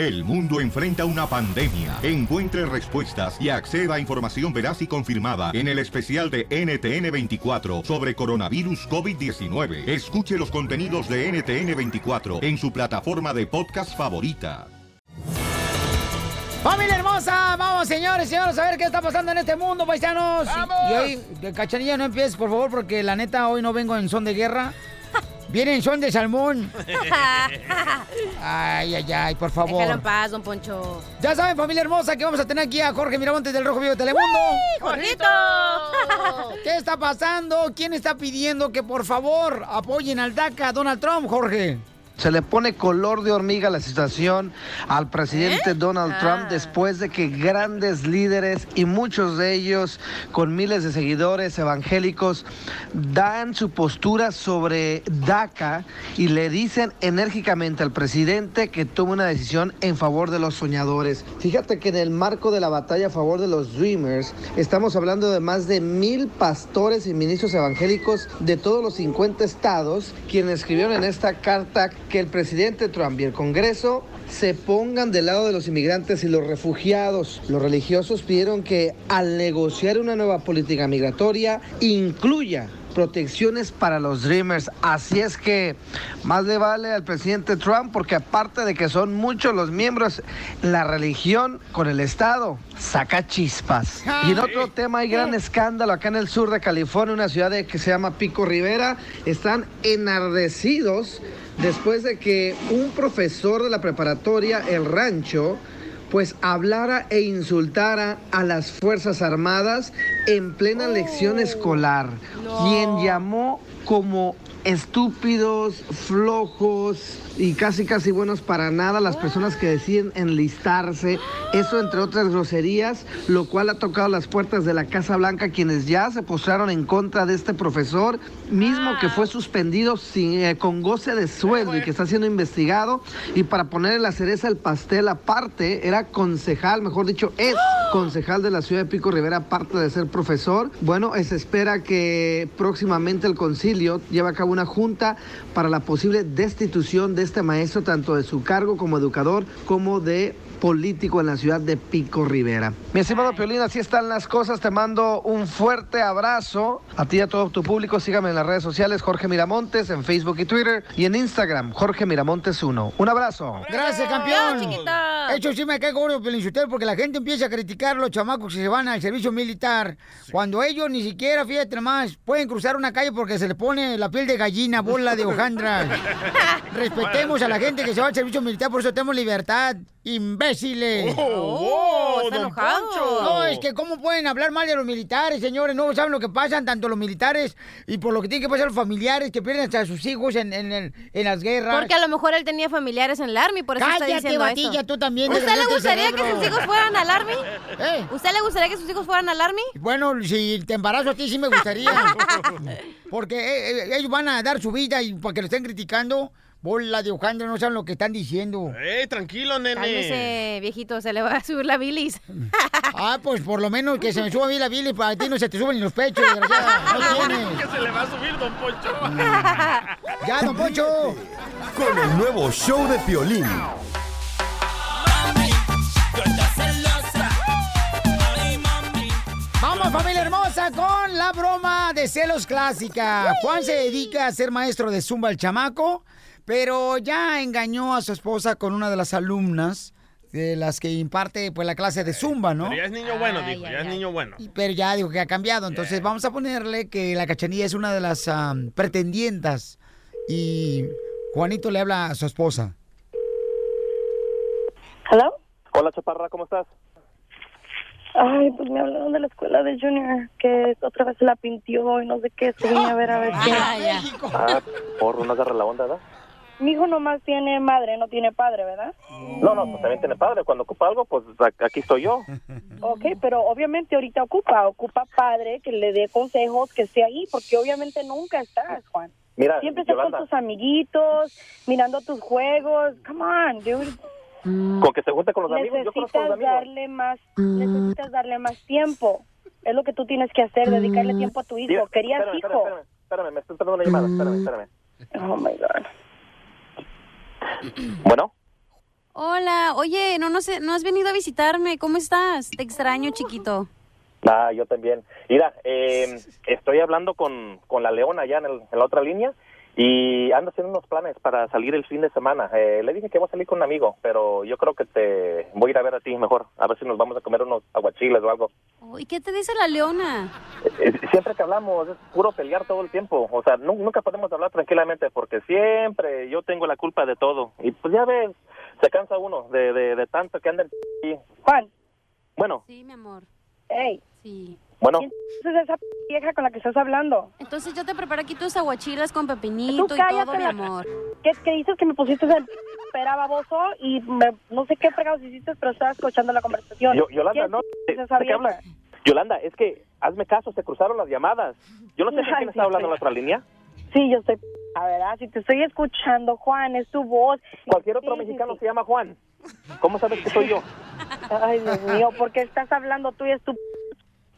El mundo enfrenta una pandemia. Encuentre respuestas y acceda a información veraz y confirmada en el especial de NTN24 sobre coronavirus COVID-19. Escuche los contenidos de NTN24 en su plataforma de podcast favorita. ¡Familia hermosa! Vamos, señores, señores, a ver qué está pasando en este mundo, paisanos. ¡Vamos! Y hoy, cachanilla, no empieces, por favor, porque la neta, hoy no vengo en son de guerra. Viene en son de salmón. Ay, ay, ay, por favor. Déjalo en paz, don Poncho. Ya saben, familia hermosa, que vamos a tener aquí a Jorge Miramontes del Rojo Vivo de Telemundo. ¡Jorgito! ¿Qué está pasando? ¿Quién está pidiendo que por favor apoyen al DACA Donald Trump, Jorge? Se le pone color de hormiga la situación al presidente Donald Trump después de que grandes líderes y muchos de ellos con miles de seguidores evangélicos dan su postura sobre DACA y le dicen enérgicamente al presidente que tome una decisión en favor de los soñadores. Fíjate que en el marco de la batalla a favor de los Dreamers estamos hablando de más de mil pastores y ministros evangélicos de todos los 50 estados quienes escribieron en esta carta que el presidente Trump y el Congreso se pongan del lado de los inmigrantes y los refugiados. Los religiosos pidieron que al negociar una nueva política migratoria incluya protecciones para los Dreamers. Así es que más le vale al presidente Trump porque aparte de que son muchos los miembros, la religión con el Estado saca chispas. Y en otro tema hay gran escándalo acá en el sur de California, una ciudad que se llama Pico Rivera. Están enardecidos después de que un profesor de la preparatoria El Rancho pues hablara e insultara a las Fuerzas Armadas en plena lección escolar, quien llamó como estúpidos, flojos y casi casi buenos para nada las personas que deciden enlistarse, eso entre otras groserías, lo cual ha tocado las puertas de la Casa Blanca, quienes ya se postraron en contra de este profesor, mismo que fue suspendido sin, eh, con goce de sueldo y que está siendo investigado, y para ponerle la cereza al pastel aparte, era concejal, mejor dicho, es concejal de la ciudad de Pico Rivera, aparte de ser profesor. Bueno, eh, se espera que próximamente el concilio lleve a cabo una junta para la posible destitución de este maestro, tanto de su cargo como educador, como de político en la ciudad de Pico Rivera. Mi estimado Piolín, así están las cosas. Te mando un fuerte abrazo a ti y a todo tu público. Sígame en las redes sociales, Jorge Miramontes, en Facebook y Twitter, y en Instagram, Jorge Miramontes 1. Un abrazo. Gracias, campeón. Hecho, sí me cae gordo, Pelinchotelo, porque la gente empieza a criticar a los chamacos que se van al servicio militar. Cuando ellos ni siquiera, fíjate más, pueden cruzar una calle porque se les pone la piel de gallina, bola de hojandra. Respetemos a la gente que se va al servicio militar, por eso tenemos libertad. ¡Imbéciles! Oh, está enojado. No, es que ¿cómo pueden hablar mal de los militares, señores? No saben lo que pasan tanto los militares y por lo que tienen que pasar los familiares que pierden hasta a sus hijos en, en, el- en las guerras. Porque a lo mejor él tenía familiares en el Army, por eso está Cállate, diciendo batilla, eso. tú también, ¿Usted le gustaría que sus hijos fueran al Army? ¿Eh? ¿Usted le gustaría que sus hijos fueran al Army? Bueno, si te embarazo a ti sí me gustaría. Porque eh, eh, ellos van a dar su vida y para que lo estén criticando, bola de hojandra, no saben lo que están diciendo. ¡Ey, tranquilo, nene! Cálmese, viejito, se le va a subir la bilis. Ah, pues por lo menos que se me suba bien la bilis, para ti no se te suben ni los pechos, desgraciada. No tienes. que se le va a subir, don Poncho. Ya, don Poncho. Con el nuevo show de Piolín. Vamos, familia hermosa, con la broma de celos clásica. Juan se dedica a ser maestro de zumba al chamaco, pero ya engañó a su esposa con una de las alumnas de las que imparte pues la clase de zumba, ¿no? Pero ya es niño bueno, dijo, ya es niño bueno. Pero ya dijo que ha cambiado, entonces vamos a ponerle que la cachanilla es una de las am, pretendientas y Juanito le habla a su esposa. ¿Hello? Hola, Chaparra, ¿cómo estás? Ay, pues me hablaron de la escuela de Junior, que otra vez se la pintió y no sé qué, se vine a ver a ver qué. Ah, por no agarra la onda, ¿verdad? Mi hijo nomás tiene madre, no tiene padre, ¿verdad? No, no, pues también tiene padre. Cuando ocupa algo, pues aquí estoy yo. Ok, pero obviamente ahorita ocupa, ocupa padre que le dé consejos, que esté ahí, porque obviamente nunca estás, Juan. Mira, Siempre estás Yolanda. con tus amiguitos, mirando tus juegos. Come on, dude. Con que se junte con los amigos, yo conozco a los Necesitas amigos. darle más, necesitas darle más tiempo. Es lo que tú tienes que hacer, dedicarle tiempo a tu hijo. Querías espérame, hijo. Espérame, espérame, me está entrando una llamada, espérame, espérame. Oh my God. Bueno, Hola, oye, no, no, sé, no has venido a visitarme. ¿Cómo estás? Te extraño, chiquito. Ah, yo también. Mira, eh, estoy hablando con, con la Leona allá en, el- en la otra línea y ando haciendo unos planes para salir el fin de semana. Eh, le dije que voy a salir con un amigo, pero yo creo que te voy a ir a ver a ti mejor. A ver si nos vamos a comer unos aguachiles o algo. ¿Y qué te dice la leona? Eh, siempre que hablamos es puro pelear todo el tiempo. O sea, nu- nunca podemos hablar tranquilamente porque siempre yo tengo la culpa de todo. Y pues ya ves, se cansa uno de, de, de tanto que anda el... Juan. Bueno, Sí, mi amor. Ey. Sí. bueno. ¿Quién es esa vieja con la que estás hablando? Entonces yo te preparo aquí tus aguachilas con pepinito Tú y todo, cállate mi amor. ¿Qué, qué dices que me pusiste el pera baboso y me- no sé qué fregados hiciste, pero estaba escuchando la conversación? Yo- Yolanda, ¿Quién no, es ¿de esa qué hablas? Yolanda, es que hazme caso, se cruzaron las llamadas. Yo no sé quién está hablando en la otra línea. Sí, yo estoy a verdad, si te estoy escuchando, Juan, es tu voz. Cualquier otro Sí, sí, mexicano sí. se llama Juan. ¿Cómo sabes que soy yo? Ay, Dios mío, ¿por qué estás hablando tú y es tu...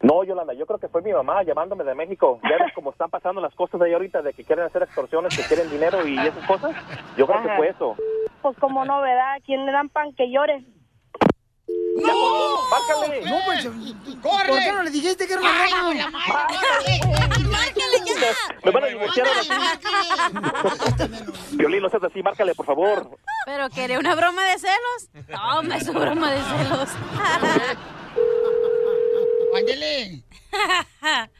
No, Yolanda, yo creo que fue mi mamá llamándome de México. Ya ves cómo están pasando las cosas de ahí ahorita, de que quieren hacer extorsiones, que quieren dinero y esas cosas. Yo creo que fue eso. Pues como novedad, ¿quién le dan pan que llore? ¡No! ¡Márcale! No, pues, ¿por qué no le dijiste que era una broma? Me van a divorciar ahora sí. Violín, no seas así, márcale, por favor. ¿Pero quería una broma de celos? Toma su broma de celos. Ándele.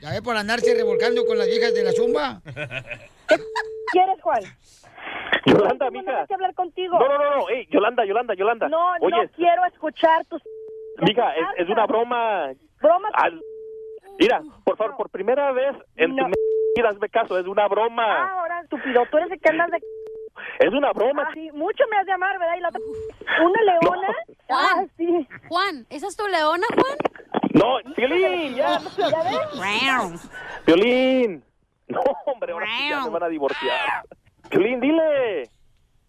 Ya ve por andarse revolcando con las viejas de la zumba. ¿Quieres, Juan? Yolanda, mija. no, que hablar contigo. No, no, no, no. Ey, Yolanda, Yolanda, Yolanda. No, Oye, no quiero escuchar tus... mija, es, es una broma. Broma. Al- Mira, por favor, por primera vez en No. tu vida, hazme caso, es una broma. Ah, ahora, estúpido, tú eres el que andas de... Es una broma. Ah, sí, mucho me has de amar, ¿verdad? Y la otra... ¿Una leona? Ah, Juan, sí. Juan, ¿esa es tu leona, Juan? No, Violín, ya. ¿Ya ves? Violín. No, hombre, ahora sí ya me van a divorciar. Violín, dile.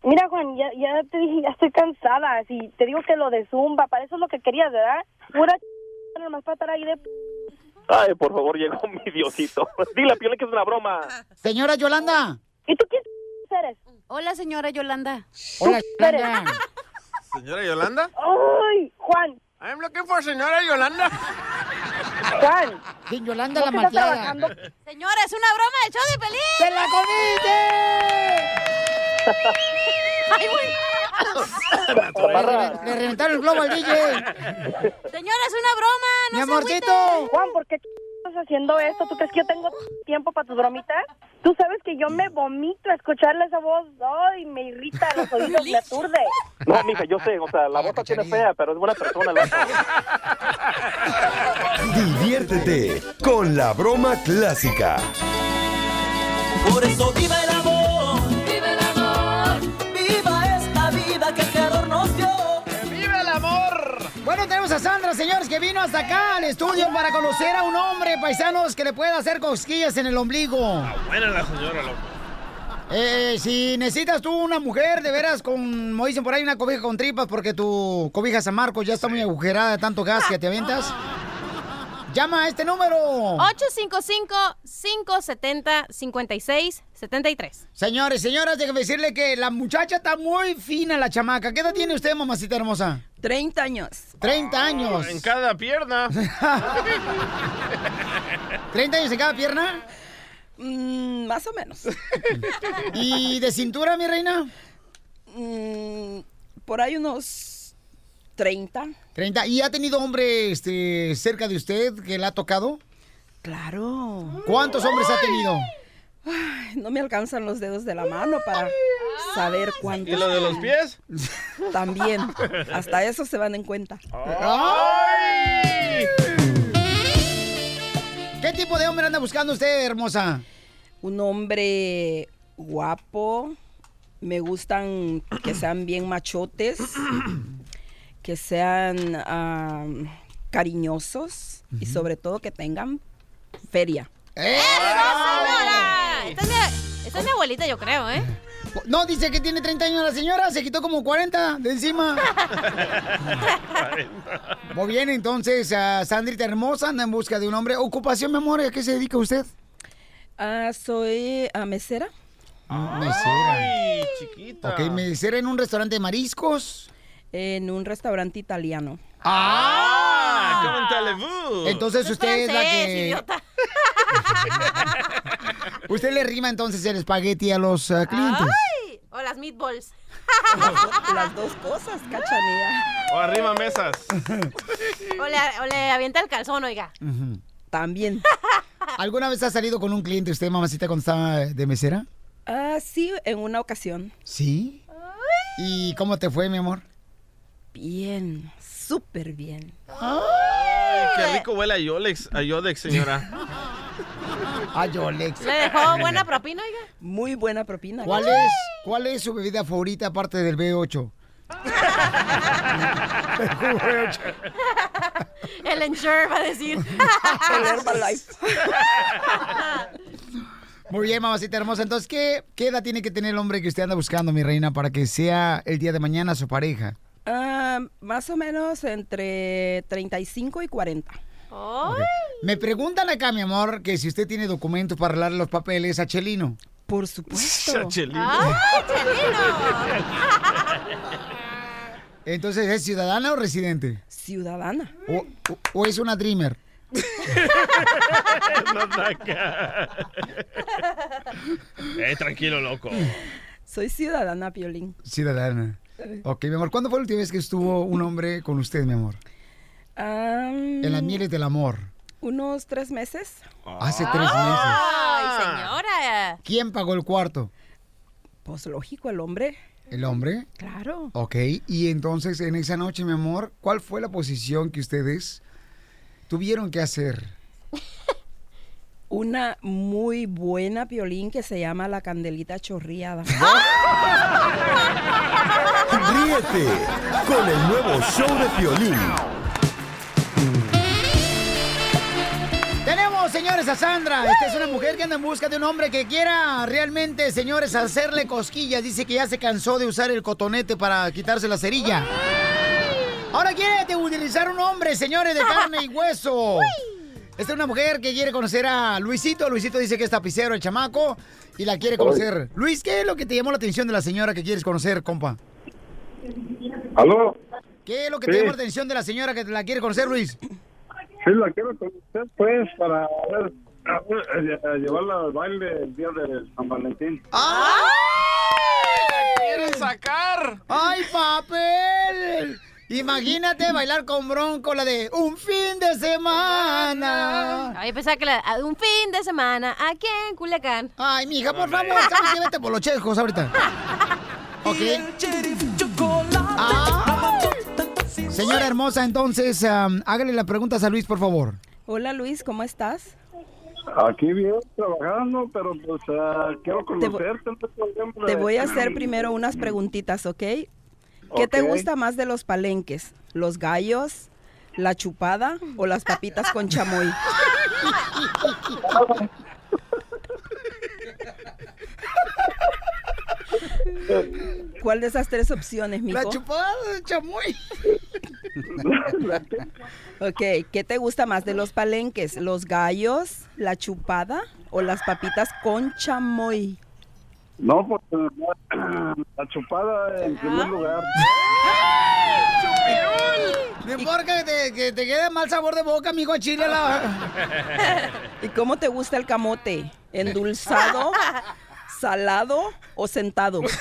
Mira, Juan, ya, ya te dije, ya estoy cansada. Si te digo que lo de Zumba, para eso es lo que querías, ¿verdad? Pura ch... nomás para estar ahí de... Ay, por favor, llegó mi Diosito. Dile a Violín que es una broma. Señora Yolanda. ¿Y tú quién eres? Hola, señora Yolanda. Hola, Yolanda. Señora Yolanda. ¡Ay, Juan! I'm looking for señora Yolanda. Juan, Sí, Yolanda ¿no la te malteada. Señora, es una broma del show de Pelín. ¡Se la comiste! Ay, güey. Le, le reventaron el globo al DJ. Señora, es una broma. No Mi se amorcito. Juan, ¿por qué estás haciendo esto? ¿Tú crees que yo tengo tiempo para tus bromitas? Tú sabes que yo me vomito a escucharle esa voz. ¡Ay, me irrita los oídos, me aturde! No, mija, yo sé, o sea, la voz la tiene fea, pero es buena persona. La Diviértete con la broma clásica. Por eso viva el amor, Bueno, tenemos a Sandra, señores, que vino hasta acá al estudio para conocer a un hombre, paisanos, que le pueda hacer cosquillas en el ombligo. Buena la señora, loco. Eh, si necesitas tú una mujer, de veras, con, como dicen por ahí, una cobija con tripas, porque tu cobija San Marcos ya está muy agujerada de tanto gas que te aventas. Llama a este número. 855-570-5673. Señores, señoras, déjenme decirle que la muchacha está muy fina, la chamaca. ¿Qué edad tiene usted, mamacita hermosa? 30 años. 30 años. En cada pierna. ¿30 años en cada pierna? Mm, más o menos. ¿Y de cintura, mi reina? Mm, por ahí unos 30. 30. ¿Y ha tenido hombre este, cerca de usted que le ha tocado? Claro. ¿Cuántos hombres ha tenido? Ay, no me alcanzan los dedos de la mano para saber cuántos. ¿Y lo de los pies? También. Hasta eso se van en cuenta. ¡Ay! ¿Qué tipo de hombre anda buscando usted, hermosa? Un hombre guapo. Me gustan que sean bien machotes. Que sean ah, cariñosos. Y sobre todo que tengan feria. ¡Eh! señora! Esta es, mi, esta es mi abuelita, yo creo, ¿eh? No, dice que tiene 30 años la señora, se quitó como 40 de encima. Muy bien, entonces, ah, Sandrita hermosa anda en busca de un hombre. Ocupación, mi amor, ¿a qué se dedica usted? Ah, soy ah, mesera. Mesera. ¡Ay, chiquita! Ok, mesera en un restaurante de mariscos. En un restaurante italiano. ¡Ah! ¡Como en! Entonces usted es la que... idiota. Usted le rima entonces el espagueti a los eh, clientes. Ay, o las meatballs. Las dos cosas, cachanilla. O arriba mesas. O le, o le avienta el calzón, oiga. También. ¿Alguna vez ha salido con un cliente usted, mamacita, cuando estaba de mesera? Ah, sí, en una ocasión. Sí. ¿Y cómo te fue, mi amor? Bien, súper bien. Ay, qué rico huele a Yolex, a Yodex, señora. Ay, Yolex. ¿Le dejó buena propina, oiga? Muy buena propina. ¿Cuál es, ¿Cuál es su bebida favorita aparte del B8? El Ensure va a decir. El Herbalife. Muy bien, mamacita hermosa. Entonces, ¿qué, ¿qué edad tiene que tener el hombre que usted anda buscando, mi reina, para que sea el día de mañana su pareja? Ah, más o menos entre 35 y 40. Me preguntan acá, mi amor, que si usted tiene documentos para arreglar los papeles a Chelino. Por supuesto. Chelino. Entonces, ¿es ciudadana o residente? Ciudadana. ¿O, o- o es una dreamer? Eh, tranquilo, loco. Soy ciudadana, Piolín. Ciudadana. Ok, mi amor, ¿cuándo fue la última vez que estuvo un hombre con usted, mi amor? Am, En las mieles del amor. Unos tres meses. Hace tres meses. Ay, señora. ¿Quién pagó el cuarto? Pues lógico, el hombre. ¿El hombre? Claro. Ok, y entonces en esa noche, mi amor, ¿cuál fue la posición que ustedes tuvieron que hacer? Una muy buena Piolín que se llama la candelita chorreada. Ríete con el nuevo show de Piolín. Tenemos, señores, a Sandra. Esta es una mujer que anda en busca de un hombre que quiera realmente, señores, hacerle cosquillas. Dice que ya se cansó de usar el cotonete para quitarse la cerilla. Ahora quiere utilizar un hombre, señores, de carne y hueso. Esta es una mujer que quiere conocer a Luisito. Luisito dice que es tapicero, el chamaco, y la quiere conocer. Luis, ¿qué es lo que te llamó la atención de la señora que quieres conocer, compa? ¿Aló? ¿Qué es lo que Sí. te llamó la atención de la señora que la quiere conocer, Luis? Sí, la quiero conocer, pues, para ver, a, a- a llevarla al baile el día de San Valentín. ¡Quieren sacar! ¡Ay, papel! Imagínate bailar con Bronco la de un fin de semana. Ay, pensaba que la, a un fin de semana aquí en Culiacán. Ay, mija, por favor, ¿sabes qué? Vete por los chescos ahorita. Ok. Ay. Señora hermosa, entonces, am, hágale las preguntas a Luis, por favor. Hola Luis, ¿cómo estás? Aquí bien, trabajando, pero pues ah, quiero conocerte. no hay problema. Te voy a hacer primero unas preguntitas, ¿ok? ¿Qué te gusta más de los palenques? ¿Los gallos, la chupada o las papitas con chamoy? ¿Cuál de esas tres opciones, mijo? La chupada de chamoy. Ok, ¿qué te gusta más de los palenques? ¿Los gallos, la chupada o las papitas con chamoy? No, pues la, la chupada en primer lugar. No importa que te, que te quede mal sabor de boca, amigo, chile la... ¿Y cómo te gusta el camote? ¿Endulzado, salado o sentado?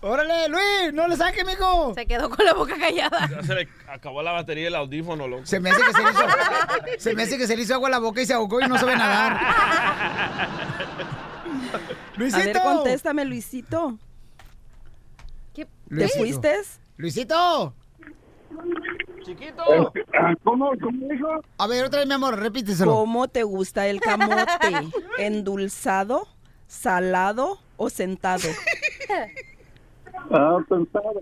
¡Órale, Luis! ¡No le saque, mijo! Se quedó con la boca callada. Ya se le acabó la batería del audífono, loco. Se me hace que se le hizo, se me hace que se le hizo agua a la boca y se ahogó y no sabe nadar. Luisito. A ver, contéstame, Luisito. ¿Te Luisito. fuiste? Luisito. Chiquito. ¿Cómo? ¿Cómo dijo? A ver, otra vez, mi amor, repíteselo. ¿Cómo te gusta el camote? ¿Endulzado, salado o sentado? Ah, pensado.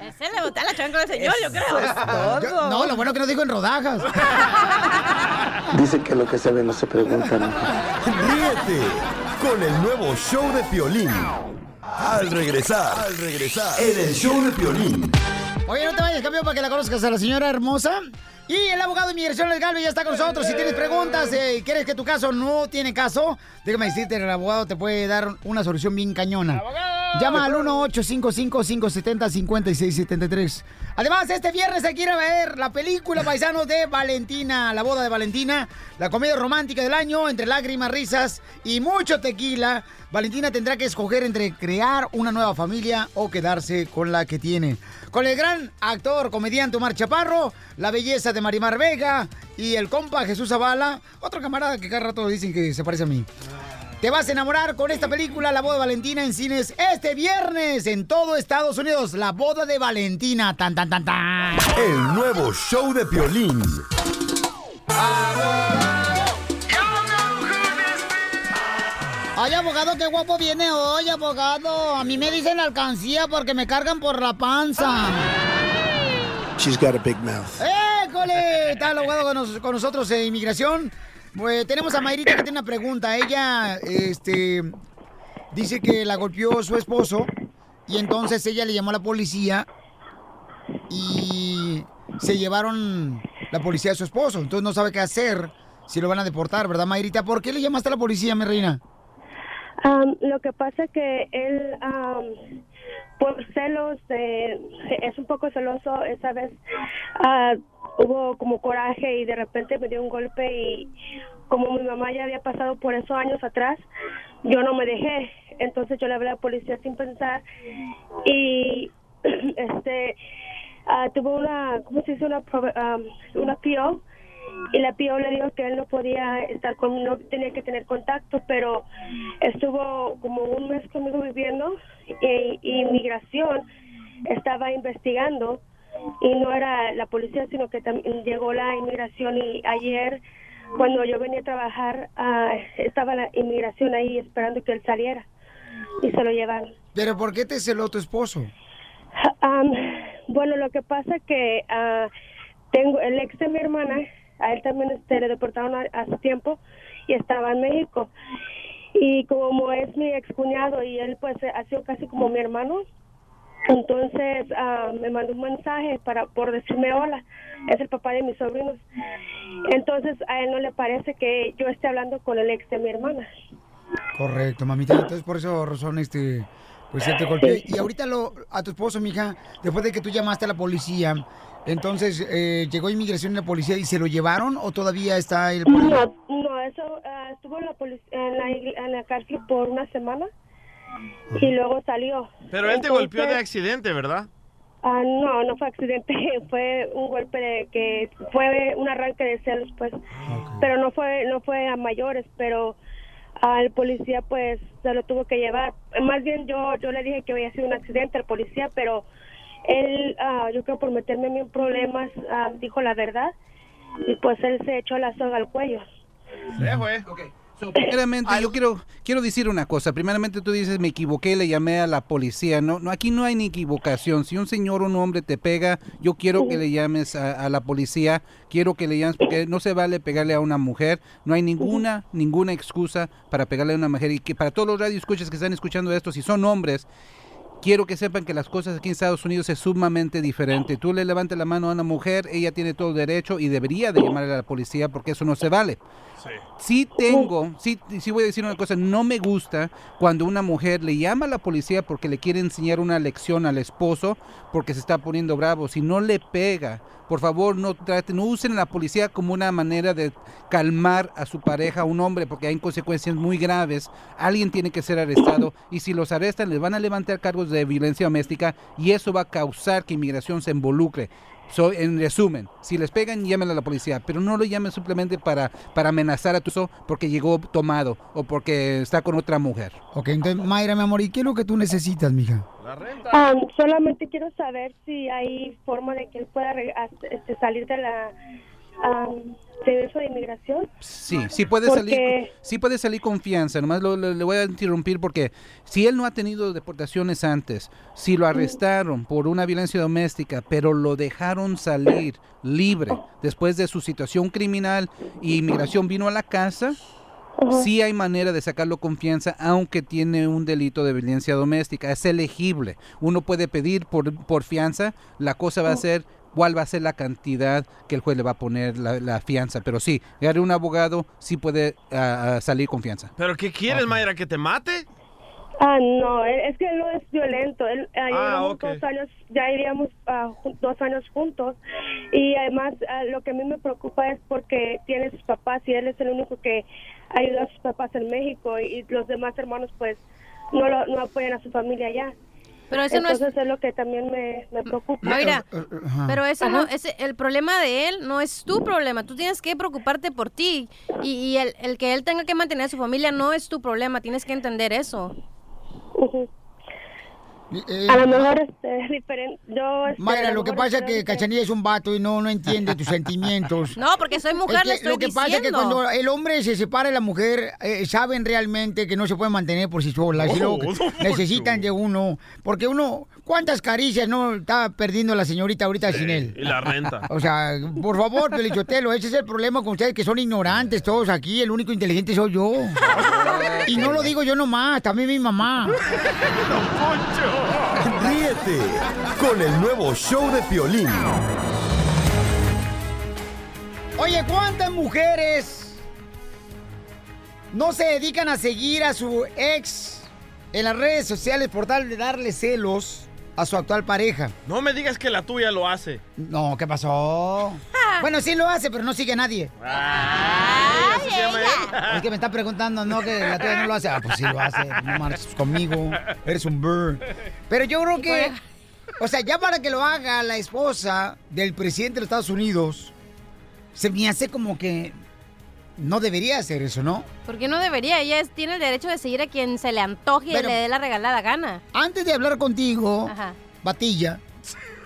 Ese le boté la chancla al señor, yo creo. Yo- no, lo bueno que no dijo en rodajas. Dice que lo que se ve no se pregunta. ¿no? Ríete con el nuevo show de Piolín. Al regresar, al regresar, en el show de Piolín. Oye, no te vayas, cambio, para que la conozcas a la señora hermosa. Y el abogado de inmigración legal ya está con nosotros. Si tienes preguntas eh, y quieres que tu caso no tiene caso, déjame decirte, el abogado te puede dar una solución bien cañona. Llama al 1-855-570-5673. Además, este viernes se quiere ver la película Paisanos de Valentina, la boda de Valentina, la comedia romántica del año, entre lágrimas, risas y mucho tequila. Valentina tendrá que escoger entre crear una nueva familia o quedarse con la que tiene. Con el gran actor, comediante Omar Chaparro, la belleza de Marimar Vega y el compa Jesús Zavala, otro camarada que cada rato dicen que se parece a mí. Te vas a enamorar con esta película, La Boda de Valentina, en cines este viernes en todo Estados Unidos. La Boda de Valentina. Tan, tan, tan, tan. El nuevo show de Piolín. Ay, abogado, qué guapo viene hoy, abogado. A mí me dicen alcancía porque me cargan por la panza. She's got a big mouth. ¡École! Está el abogado con, nos- con nosotros en inmigración. Pues, tenemos a Mayrita que tiene una pregunta. Ella, este, dice que la golpeó su esposo y entonces ella le llamó a la policía y se llevaron la policía a su esposo. Entonces no sabe qué hacer si lo van a deportar, ¿verdad, Mayrita? ¿Por qué le llamaste a la policía, mi reina? Am, lo que pasa que él, am, por celos, de- es un poco celoso. Esa vez ah, hubo como coraje y de repente me dio un golpe y como mi mamá ya había pasado por eso años atrás, yo no me dejé. Entonces yo le hablé a la policía sin pensar y este ah, tuvo una, ¿cómo se dice? Una, am, una PO y la PO le dijo que él no podía estar con, no tenía que tener contacto, pero estuvo como un mes conmigo viviendo y, y inmigración estaba investigando y no era la policía, sino que también llegó la inmigración y ayer cuando yo venía a trabajar ah, estaba la inmigración ahí esperando que él saliera y se lo llevaron. ¿Pero por qué te celó tu esposo? Am, bueno, lo que pasa que ah, tengo el ex de mi hermana, a él también este, le deportaron a- hace tiempo y estaba en México. Y como es mi ex cuñado y él pues ha sido casi como mi hermano, entonces ah, me mandó un mensaje para por decirme hola, es el papá de mis sobrinos. Entonces a él no le parece que yo esté hablando con el ex de mi hermana. Correcto, mamita. Entonces, por eso razón, este, pues se te golpeó. Y ahorita lo, a tu esposo, mija, después de que tú llamaste a la policía, entonces, eh, ¿llegó inmigración y la policía y se lo llevaron o todavía está el... No, no, eso ah, estuvo en la, polic- en, la, en la cárcel por una semana y luego salió. Pero él te golpeó de accidente, ¿verdad? ah, no, no fue accidente, fue un golpe de que fue un arranque de celos, pues. Pero no fue no fue a mayores, pero al policía pues se lo tuvo que llevar. Más bien yo yo le dije que había sido un accidente al policía, pero él, ah, yo creo por meterme en problemas, ah, dijo la verdad y pues él se echó la soga al cuello. Primeramente, yo quiero, quiero decir una cosa. Primeramente, tú dices, me equivoqué, le llamé a la policía. No, no, aquí no hay ni equivocación. Si un señor o un hombre te pega, yo quiero que le llames a, a la policía. Quiero que le llames porque no se vale pegarle a una mujer. No hay ninguna, ninguna excusa para pegarle a una mujer. Y que para todos los radioescuchas que están escuchando esto, si son hombres, quiero que sepan que las cosas aquí en Estados Unidos es sumamente diferente. Tú le levantas la mano a una mujer, ella tiene todo derecho y debería de llamarle a la policía porque eso no se vale. Sí tengo, sí, sí voy a decir una cosa, no me gusta cuando una mujer le llama a la policía porque le quiere enseñar una lección al esposo porque se está poniendo bravo. Si no le pega, por favor no traten, no usen a la policía como una manera de calmar a su pareja, a un hombre, porque hay consecuencias muy graves. Alguien tiene que ser arrestado y si los arrestan les van a levantar cargos de violencia doméstica y eso va a causar que inmigración se involucre. So, en resumen, si les pegan, llamen a la policía, pero no lo llamen simplemente para, para amenazar a tu esposo porque llegó tomado o porque está con otra mujer. Ok, entonces, Mayra, mi amor, ¿y qué es lo que tú necesitas, mija? Ah, solamente quiero saber si hay forma de que él pueda este, salir de la am, de inmigración. Sí, sí puede Porque- salir, sí puede salir confianza. Nomás lo- lo- le voy a interrumpir porque si él no ha tenido deportaciones antes, si lo arrestaron por una violencia doméstica, pero lo dejaron salir libre después de su situación criminal y inmigración vino a la casa, sí hay manera de sacarlo confianza, aunque tiene un delito de violencia doméstica. Es elegible. Uno puede pedir por, por fianza. La cosa va a ser cuál va a ser la cantidad que el juez le va a poner la, la fianza. Pero sí, agarre un abogado, sí puede ah, ah, salir con fianza. ¿Pero qué quieres, Mayra? ¿Que te mate? Ah, no, él- es que él no es violento. Él, ah, Ah, llevamos ok. dos años, ya iríamos ah, dos años juntos. Y además, ah, lo que a mí me preocupa es porque tiene sus papás y él es el único que ayuda a sus papás en México y, y los demás hermanos, pues, no, lo, no apoyan a su familia allá. Pero eso no es- es lo que también me, me preocupa. Mayra, pero eso no, Ajá. ese, el problema de él no es tu problema. Tú tienes que preocuparte por ti. Y, y el, el que él tenga que mantener a su familia no es tu problema. Tienes que entender eso. A lo mejor este, es diferente. Yo, este, Mayra, lo que pasa es que. Cachanilla es un vato y no, no entiende tus sentimientos. No, porque soy mujer, Es que le estoy Lo que pasa es que cuando el hombre se separa de la mujer, eh, saben realmente que no se pueden mantener por sí solas. y No, luego necesitan de uno. Porque uno, ¿cuántas caricias no está perdiendo la señorita ahorita sin él? Y la renta. O sea, por favor, Pelichotelo, ese es el problema con ustedes que son ignorantes todos aquí. El único inteligente soy yo. Y no lo digo yo nomás, también mi mamá. Ríete con el nuevo show de Piolín. Oye, ¿cuántas mujeres no se dedican a seguir a su ex en las redes sociales por tal de darle celos a su actual pareja? No me digas que la tuya lo hace. No, ¿qué pasó? Bueno, sí lo hace, pero no sigue a nadie. Ay, así se llama él. Es que me está preguntando, no, que la tuya no lo hace. Ah, pues sí lo hace. No marches conmigo. Eres un burr. Pero yo creo que, o sea, ya para que lo haga la esposa del presidente de los Estados Unidos, se me hace como que no debería hacer eso, ¿no? Porque no debería. Ella es- tiene el derecho de seguir a quien se le antoje y Pero- le dé la regalada gana. Antes de hablar contigo, Ajá. Batilla,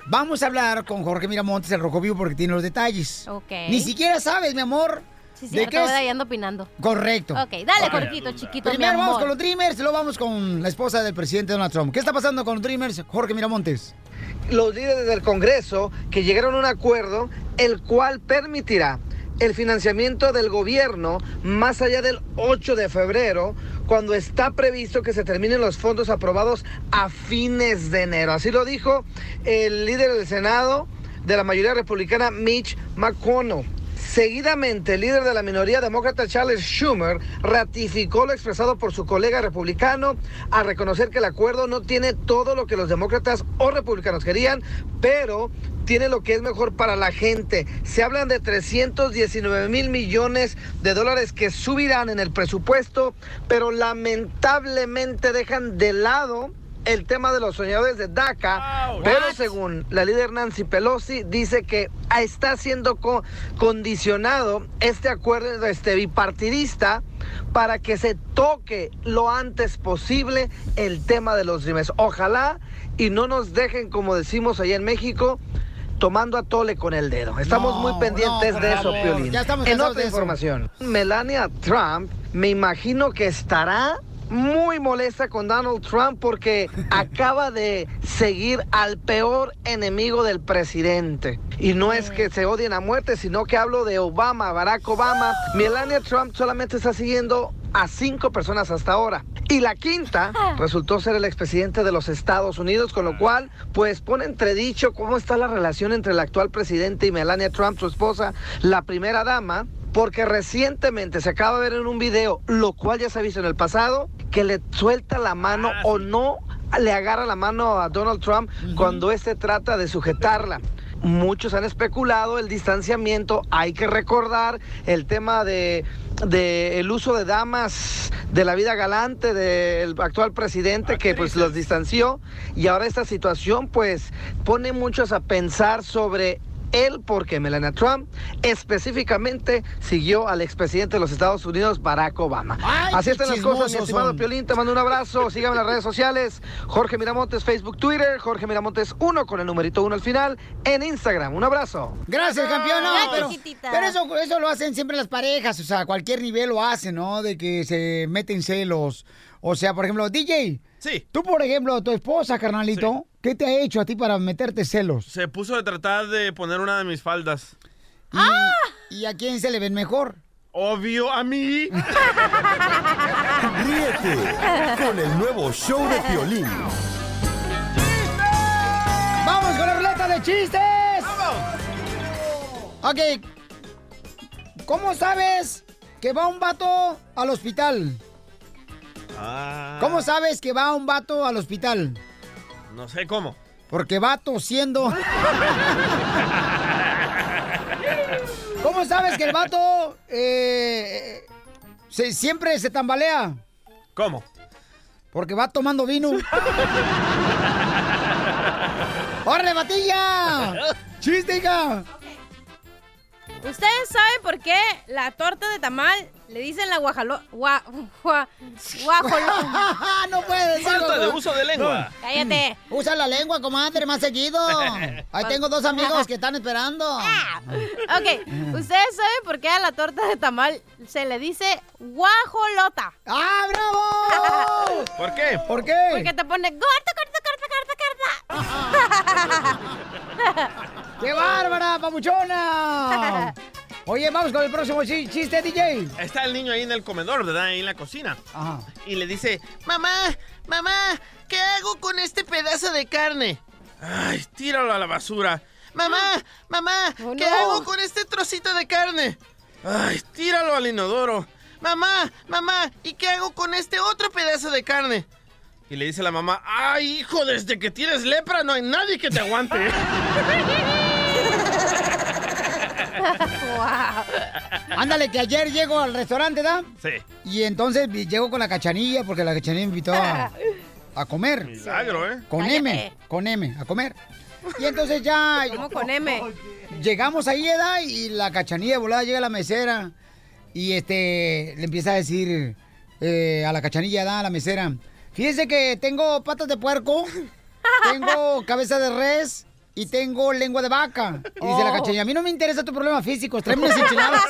vamos a hablar con Jorge Miramontes, el Rojo Vivo, porque tiene los detalles. Ok. Ni siquiera sabes, mi amor, Sí, de cierto, qué es... ahí ando opinando. Correcto. Ok, dale, Ok. Jorgito, chiquito, mi Primero vamos con los Dreamers, luego vamos con la esposa del presidente Donald Trump. ¿Qué está pasando con los Dreamers, Jorge Miramontes? los líderes del Congreso que llegaron a un acuerdo el cual permitirá el financiamiento del gobierno más allá del 8 de febrero, cuando está previsto que se terminen los fondos aprobados a fines de enero. Así lo dijo el líder del Senado de la mayoría republicana, Mitch McConnell. Seguidamente, el líder de la minoría demócrata, Charles Schumer, ratificó lo expresado por su colega republicano a reconocer que el acuerdo no tiene todo lo que los demócratas o republicanos querían, pero tiene lo que es mejor para la gente. Se hablan de 319 mil millones de dólares que subirán en el presupuesto, pero lamentablemente dejan de lado el tema de los soñadores de DACA, pero según la líder Nancy Pelosi, dice que está siendo co- condicionado este acuerdo este bipartidista para que se toque lo antes posible el tema de los Dreamers. Ojalá y no nos dejen, como decimos allá en México, tomando a tole con el dedo. Estamos No, muy pendientes no, de eso. Piolín. Ya estamos en otra información, Melania Trump, me imagino que estará muy molesta con Donald Trump porque acaba de seguir al peor enemigo del presidente. Y no es que se odien a muerte, sino que hablo de Obama, Barack Obama. Melania Trump solamente está siguiendo a cinco personas hasta ahora. Y la quinta resultó ser el expresidente de los Estados Unidos, con lo cual, pues pone entredicho cómo está la relación entre el actual presidente y Melania Trump, su esposa, la primera dama, porque recientemente se acaba de ver en un video, lo cual ya se ha visto en el pasado, que le suelta la mano o no le agarra la mano a Donald Trump cuando éste trata de sujetarla. Muchos han especulado el distanciamiento, hay que recordar el tema de, de el uso de damas de la vida galante del actual presidente que pues los distanció. Y ahora esta situación pues pone muchos a pensar sobre él porque Melania Trump específicamente siguió al expresidente de los Estados Unidos, Barack Obama. Ay, Así están las cosas, mi estimado son. Piolín, te mando un abrazo, sígame en las redes sociales, Jorge Miramontes, Facebook, Twitter, Jorge Miramontes 1 con el numerito 1 al final, en Instagram. Un abrazo. Gracias, campeón. No, Ay, pero, pero eso, eso lo hacen siempre las parejas, o sea, a cualquier nivel lo hacen, ¿no? De que se meten celos. O sea, por ejemplo, DJ. Sí. Tú, por ejemplo, tu esposa, carnalito, ¿qué te ha hecho a ti para meterte celos? Se puso a tratar de poner una de mis faldas. ¿Y, ¿y a quién se le ven mejor? Obvio, a mí. Ríete con el nuevo show de Piolín. ¡Vamos con la ruleta de chistes! Ok. ¿Cómo sabes que va un vato al hospital? Ah, ¿Cómo sabes que va un vato al hospital? No sé cómo. Porque va tosiendo. ¿Cómo sabes que el vato eh, se- siempre se tambalea? ¿Cómo? Porque va tomando vino. ¡Órale, batilla! ¡Chiste, hija! ¿Ustedes saben por qué la torta de tamal le dicen la guajalo... Gua, gua- no puede decirlo. Falta de uso de lengua. No. Cállate. Usa la lengua, comadre, más seguido. Ahí tengo dos amigos que están esperando. Ok, ¿ustedes saben por qué a la torta de tamal se le dice guajolota? ¡Ah, bravo! ¿Por qué? ¿Por qué? Porque te pone corta, corta, corta, corta, corta. ¡Qué bárbara, papuchona! Oye, vamos con el próximo chi- chiste, DJ. Está el niño ahí en el comedor, ¿verdad? Ahí en la cocina. Y le dice, mamá, mamá, ¿qué hago con este pedazo de carne? Ay, tíralo a la basura. Mamá, mamá, ¿qué no. hago con este trocito de carne? Ay, tíralo al inodoro. Mamá, mamá, ¿y qué hago con este otro pedazo de carne? Y le dice la mamá, ay, hijo, desde que tienes lepra no hay nadie que te aguante. Ándale, que ayer llego al restaurante, ¿da? Sí. Y entonces llego con la cachanilla, porque la cachanilla me invitó a, a comer. Milagro, ¿eh? Con Cállate. M, con M, a comer. Y entonces ya... ¿Cómo con M? Llegamos ahí, ¿da? Y la cachanilla volada llega a la mesera y este le empieza a decir eh, a la cachanilla, ¿da? A la mesera. Fíjese que tengo patas de puerco, tengo cabeza de res y tengo lengua de vaca. Y dice la Oh. cachanilla, a mí no me interesa tu problema físico, tráeme unas enchiladas.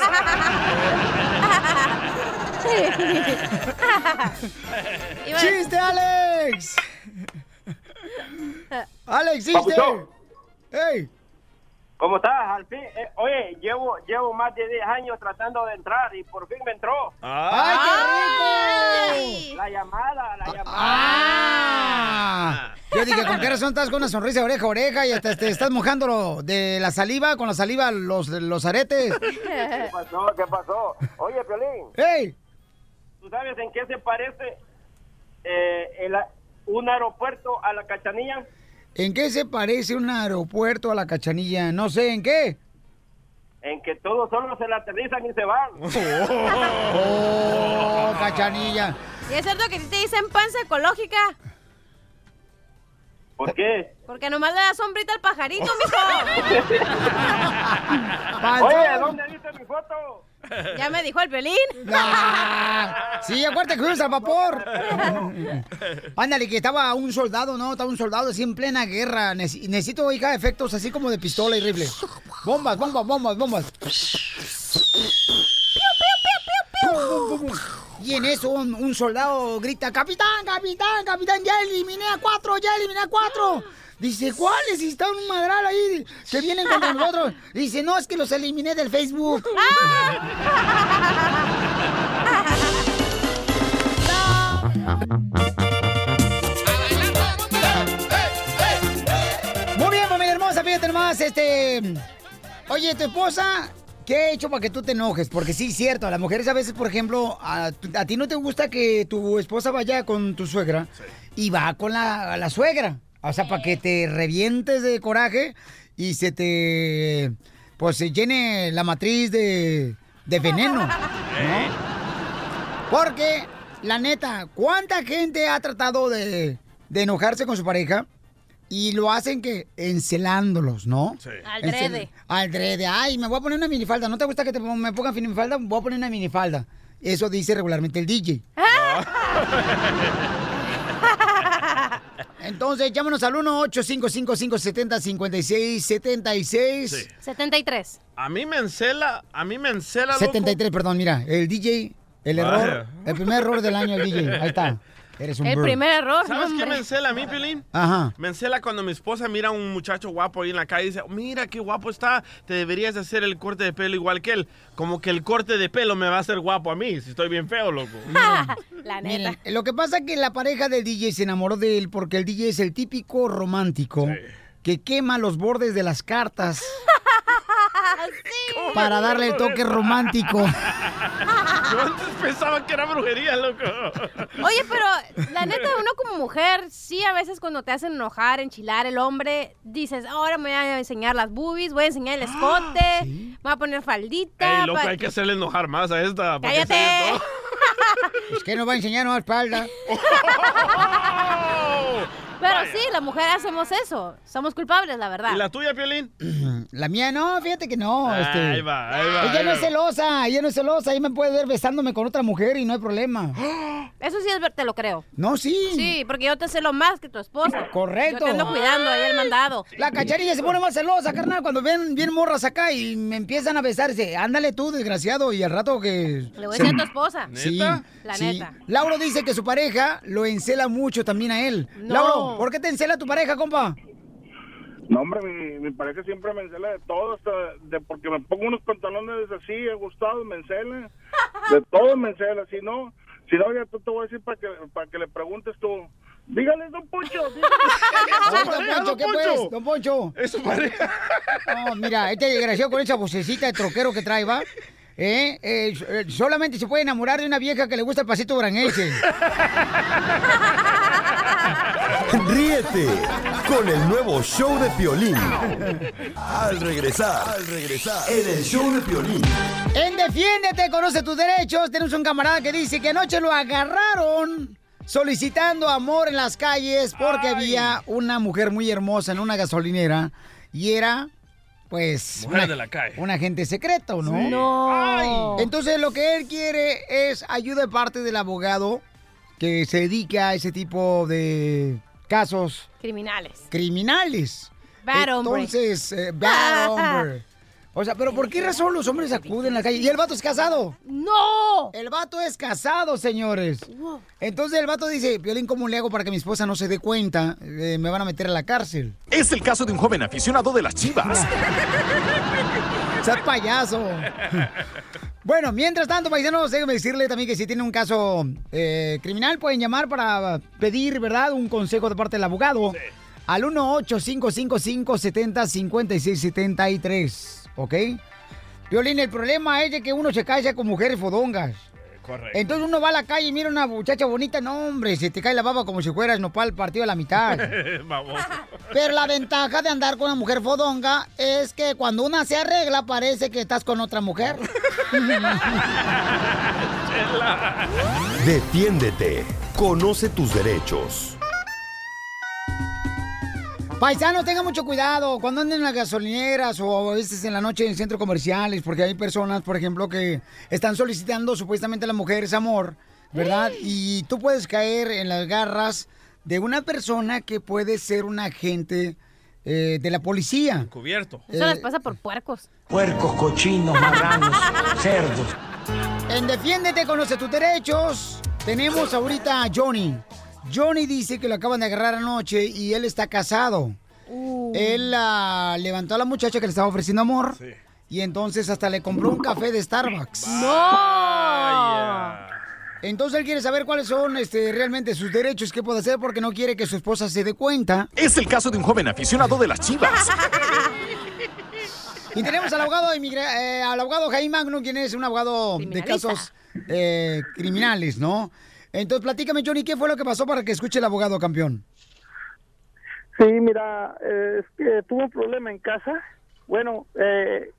¡Chiste, Alex! ¡Alex, chiste! ¡Ey! ¿Cómo estás? Al fin, eh, oye, llevo, llevo más de 10 años tratando de entrar y por fin me entró. ¡Ay, qué rico! La llamada, la llamada. ¡Ah! Yo dije, ¿con qué razón estás con una sonrisa oreja a oreja y hasta te estás mojando de la saliva, con la saliva los, los aretes? ¿Qué pasó? ¿Qué pasó? Oye, Piolín, ¡Ey! ¿tú sabes en qué se parece eh, el- un aeropuerto a la cachanilla? ¿En qué se parece un aeropuerto a la cachanilla? No sé, ¿en qué? En que todos solo se la aterrizan y se van. ¡Oh, cachanilla! ¿Y es cierto que te dicen panza ecológica? ¿Por qué? Porque nomás le da sombrita al pajarito, mijo. Oye, ¿dónde viste mi foto? Ya me dijo el pelín. Ah, sí, acuérdate que al vapor. Ándale, que estaba un soldado, ¿no? Estaba un soldado así en plena guerra. Nece- necesito, hija, efectos así como de pistola y rifle. Bombas, bombas, bombas, bombas. Pum, pum, pum, pum. Y en eso un, un soldado grita, capitán, capitán, capitán, ya eliminé a cuatro, ya eliminé a cuatro. Dice, ¿cuáles? Y está un madral ahí que vienen contra nosotros. Dice, no, es que los eliminé del Facebook. Muy bien, familia hermosa, fíjate nomás, este... Oye, tu esposa, ¿qué ha hecho para que tú te enojes? Porque sí, es cierto, a las mujeres a veces, por ejemplo, a, a ti no te gusta que tu esposa vaya con tu suegra y va con la, la suegra. O sea, para que te revientes de coraje y se te... Pues se llene la matriz de, de veneno, ¿no? Porque, la neta, ¿cuánta gente ha tratado de, de enojarse con su pareja? Y lo hacen que encelándolos, ¿no? Sí. Aldrede. Aldrede. Ay, me voy a poner una minifalda. ¿No te gusta que te me pongan minifalda? Voy a poner una minifalda. Eso dice regularmente el DJ. Entonces, llámanos al 1-855-570-5676. 73. A mí me encela, a mí me encela, loco. 73, perdón, mira. El DJ, el error, Vaya. el primer error del año, el DJ. Ahí está. Eres un El burro. primer error, ¿Sabes qué me encela a mí, Pilín? Ajá. Me encela cuando mi esposa mira a un muchacho guapo ahí en la calle y dice, mira qué guapo está, te deberías de hacer el corte de pelo igual que él. Como que el corte de pelo me va a hacer guapo a mí, si estoy bien feo, loco. La neta. Miren, lo que pasa es que la pareja del DJ se enamoró de él porque el DJ es el típico romántico que quema los bordes de las cartas para darle el toque romántico. Yo antes pensaba que era brujería, loco. Oye, pero la neta, uno como mujer, sí, a veces cuando te hacen enojar, enchilar el hombre, dices, ahora me voy a enseñar las boobies, voy a enseñar el escote, me voy a poner faldita. Ey, loco, hay que hacerle enojar más a esta. ¡Cállate! Es que nos va a enseñar una espalda. Pero sí, las mujeres hacemos eso. Somos culpables, la verdad. ¿Y la tuya, Piolín? La mía no, fíjate que no. este. Ahí va, ahí va. Ella ahí no es celosa, ella no es celosa. Ella me puede ver besándome con otra mujer y no hay problema. Eso sí es ver- te lo creo. No, sí. Sí, porque yo te celo más que tu esposa. Correcto. Yo te ando cuidando ahí el mandado. La cacharilla se pone más celosa, carnal, cuando ven bien morras acá y me empiezan a besarse. Ándale tú, desgraciado, y al rato que... Le voy a decir a tu esposa. Sí, La sí. neta. Lauro dice que su pareja lo encela mucho también a él. No. Lauro, ¿por qué te encela tu pareja, compa? No, hombre, mi, mi pareja siempre me encela de todo, hasta de porque me pongo unos pantalones así, ajustados, me encela. De todo me encela, si no, si no, ya tú te voy a decir para que, para que le preguntes tú. Dígale, don Poncho, don. Poncho, ¿qué pues? Don Poncho. Es su pareja. No, mira, este desgraciado con esa vocecita de troquero que trae, ¿va? ¿Eh? Eh, eh, solamente se puede enamorar de una vieja que le gusta el pasito branense. Ríete con el nuevo show de Piolín. Al regresar, al regresar, en el show de Piolín. En Defiéndete, conoce tus derechos. Tenemos un camarada que dice que anoche lo agarraron solicitando amor en las calles porque había una mujer muy hermosa en una gasolinera y era, pues, Mujer una- de la calle. un agente secreto, ¿no? Sí. No. Entonces lo que él quiere es ayuda de parte del abogado que se dedica a ese tipo de casos Criminales. criminales. Bad hombre. Entonces, eh, bad hombre. O sea, pero ¿por qué razón los hombres acuden a la calle? ¿Y el vato es casado? ¡No! El vato es casado, señores. Entonces el vato dice, Violín, ¿cómo le hago para que mi esposa no se dé cuenta? Eh, me van a meter a la cárcel. Es el caso de un joven aficionado de las chivas. ¡Seas payaso! Bueno, mientras tanto, paisanos, déjenme decirle también que si tienen un caso eh, criminal, pueden llamar para pedir, ¿verdad?, un consejo de parte del abogado al 1-855-570-5673, ¿ok? Violín, el problema es de que uno se casa con mujeres fodongas. Correcto. Entonces uno va a la calle y mira una muchacha bonita, no, hombre, se te cae la baba como si fueras nopal partido a la mitad. Pero la ventaja de andar con una mujer fodonga es que cuando una se arregla parece que estás con otra mujer. Defiéndete. Conoce tus derechos. Paisanos, tengan mucho cuidado cuando anden en las gasolineras o a veces en la noche en centros comerciales, porque hay personas, por ejemplo, que están solicitando supuestamente a las mujeres amor, ¿verdad? Y tú puedes caer en las garras de una persona que puede ser un agente eh, de la policía. Cubierto. Eso Eh, les pasa por puercos. Puercos, cochinos, marranos, cerdos. En Defiéndete, conoce tus derechos. Tenemos ahorita a Johnny. Johnny dice que lo acaban de agarrar anoche y él está casado. Él ah, levantó a la muchacha que le estaba ofreciendo amor. Y entonces hasta le compró un café de Starbucks. ¡No! Entonces él quiere saber cuáles son este, realmente sus derechos, qué puede hacer, porque no quiere que su esposa se dé cuenta. Es el caso de un joven aficionado de las chivas. Y tenemos al abogado, eh, al abogado Jaime Magno, quien es un abogado de casos eh, criminales, ¿no? Entonces, platícame, Johnny, ¿qué fue lo que pasó para que escuche el abogado campeón? Sí, mira, eh, es que tuve un problema en casa. Bueno, eh,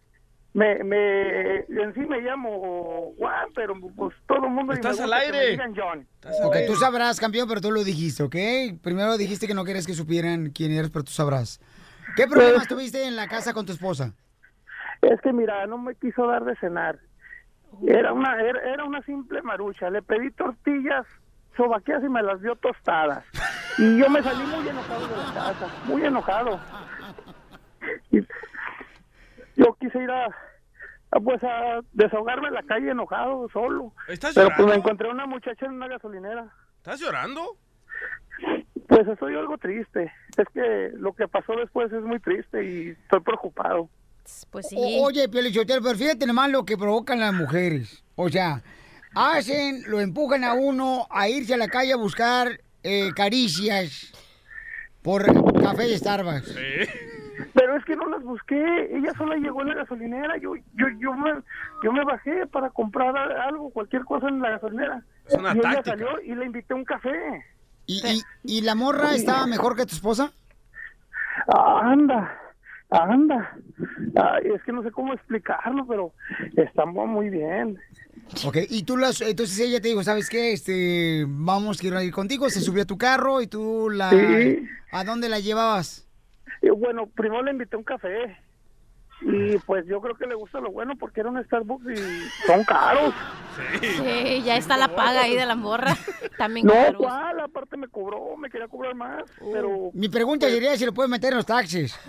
me, me, en sí me llamo Juan, pero pues todo el mundo... Estás al aire. digan John. Ok, tú sabrás, campeón, pero tú lo dijiste, ¿ok? Primero dijiste que no querías que supieran quién eres, pero tú sabrás. ¿Qué problemas tuviste en la casa con tu esposa? Es que mira, no me quiso dar de cenar. Era una era, era una simple marucha. Le pedí tortillas sobaqueas y me las dio tostadas. Y yo me salí muy enojado de la casa, muy enojado. Y yo quise ir a, a, pues a desahogarme en la calle enojado, solo. ¿Estás Pero pues me encontré una muchacha en una gasolinera. ¿Estás llorando? Pues estoy algo triste. Es que lo que pasó después es muy triste y estoy preocupado. Pues O- oye, Piolichotero, pero fíjate nomás lo que provocan las mujeres. O sea, hacen, lo empujan a uno a irse a la calle a buscar eh, caricias por café de Starbucks. Pero es que no las busqué, ella sola llegó en la gasolinera, yo yo yo me, yo me bajé para comprar a- algo, cualquier cosa en la gasolinera. Es una y ella salió y le invité un café. ¿Y, y, y la morra estaba mejor que tu esposa? Anda, anda. Ay, es que no sé cómo explicarlo, pero estamos muy bien. Ok, y tú las, entonces ella te dijo, ¿sabes qué? Este, vamos, quiero ir contigo, se subió a tu carro y tú la... Sí. ¿A dónde la llevabas? Bueno, primero le invité un café. Y pues yo creo que le gusta lo bueno porque era un Starbucks y son caros. Sí, ya está la paga ahí de la morra. También No, caros. ¿cuál? Aparte me cobró, me quería cobrar más, pero... Mi pregunta sería si lo puedes meter en los taxis.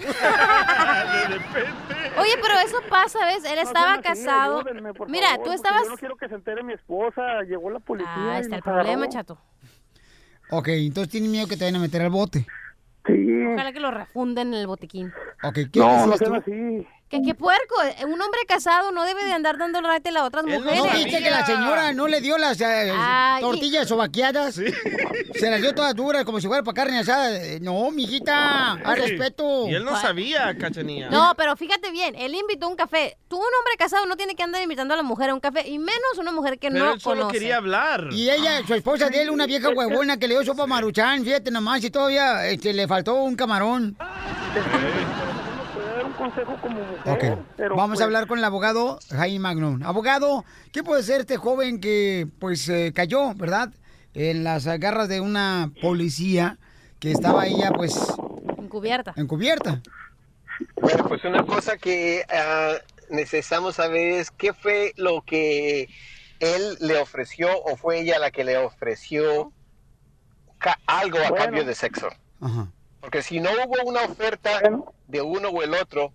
Oye, pero eso pasa, ¿ves? Él estaba sean así, casado. ayúdenme, por Mira, favor, tú estabas... Yo no quiero que se entere mi esposa, llegó la policía Ah, está el agarró. problema, chato. Ok, entonces tienen miedo que te vayan a meter al bote. Sí. Ojalá que lo refunden en el botiquín. Ok, ¿qué No, no así. Que qué puerco, eh, un hombre casado no debe de andar dando rate a otras mujeres. ¿No viste que la señora no le dio las eh, Ay, tortillas sobaqueadas? Se las dio todas duras, como si fuera para carne asada. No, mijita, al Sí. respeto. Y él no sabía, cachanilla. No, pero fíjate bien, él invitó a un café. Tú, un hombre casado, no tiene que andar invitando a la mujer a un café, y menos una mujer que Pero no él solo conoce. quería hablar. Y ella, su esposa de él, una vieja huevona que le dio sopa maruchan, fíjate nomás, y todavía este, le faltó un camarón. Consejo como mujer, Ok, pero vamos pues, a hablar con el abogado Jaime Magnón. Abogado, ¿qué puede ser este joven que pues eh, cayó, verdad? En las garras de una policía que estaba ella pues Encubierta. encubierta. Bueno, pues una cosa que ah, necesitamos saber es qué fue lo que él le ofreció o fue ella la que le ofreció algo a Bueno. cambio de sexo. Porque si no hubo una oferta de uno o el otro,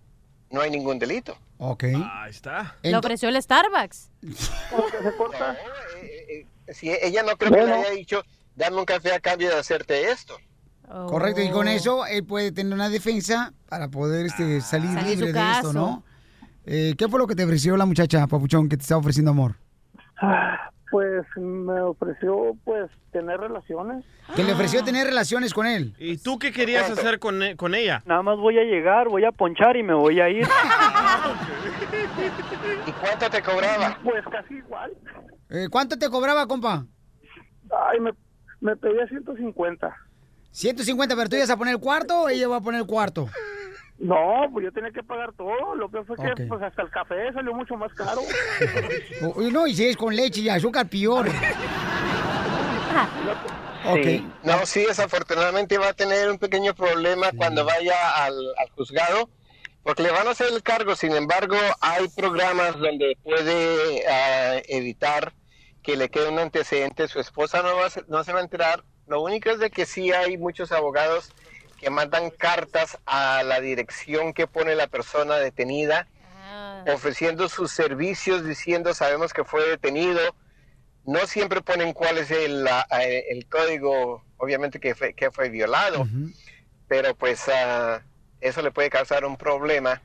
no hay ningún delito. Ok. Ahí está. Le ofreció el Starbucks. Si ella no creo que Bueno. le haya dicho, dame un café a cambio de hacerte esto. Correcto, y Oh. con eso él puede tener una defensa para poder este, salir Salir libre su de esto. ¿no? Eh, ¿Qué fue lo que te ofreció la muchacha, Papuchón, que te estaba ofreciendo amor? Ah, Pues me ofreció pues tener relaciones. Que le ofreció tener relaciones con él. ¿Y tú qué querías hacer con, e- con ella? Nada más voy a llegar, voy a ponchar y me voy a ir. ¿Y cuánto te cobraba? Pues casi igual. Eh, ¿Cuánto te cobraba, compa? Ay, me, me pedía 150. 150, pero tú ibas a poner el cuarto o ella va a poner el cuarto. No, pues yo tenía que pagar todo. Lo que fue que pues hasta el café salió mucho más caro. No, y si es con leche y azúcar, peor. Ok. Sí. No, sí, desafortunadamente va a tener un pequeño problema cuando vaya al, al juzgado, porque le van a hacer el cargo. Sin embargo, hay programas donde puede ah, evitar que le quede un antecedente. Su esposa no, va no se va a enterar. Lo único es de que sí hay muchos abogados que mandan cartas a la dirección que pone la persona detenida, ofreciendo sus servicios, diciendo sabemos que fue detenido. No siempre ponen cuál es el, ah, eh, el código, obviamente que fue, que fue violado, pero pues ah, eso le puede causar un problema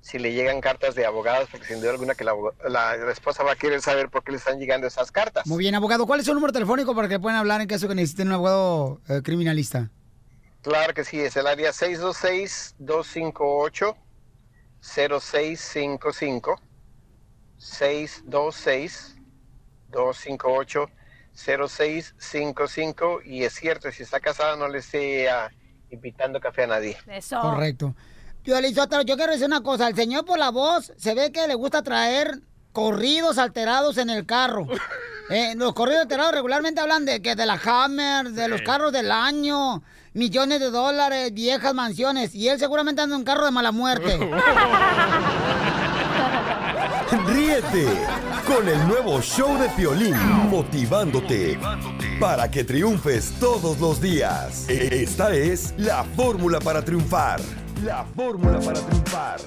si le llegan cartas de abogados, porque sin duda alguna que la, la- la esposa va a querer saber por qué le están llegando esas cartas. Muy bien, abogado. ¿Cuál es su número telefónico para que puedan hablar en caso que necesiten un abogado eh, criminalista? Claro que sí, es el área 626-258-0655. 626-258-0655. Y es cierto, si está casado no le esté invitando café a nadie. Eso. Correcto. Piolín Sotelo, yo quiero decir una cosa. El señor por la voz se ve que le gusta traer corridos alterados en el carro. Eh, los corridos alterados regularmente hablan de que de la Hammer, de los carros del año, millones de dólares, viejas mansiones. Y él seguramente anda en un carro de mala muerte. Ríete con el nuevo show de Piolín, motivándote para que triunfes todos los días. Esta es la fórmula para triunfar. La fórmula para triunfar.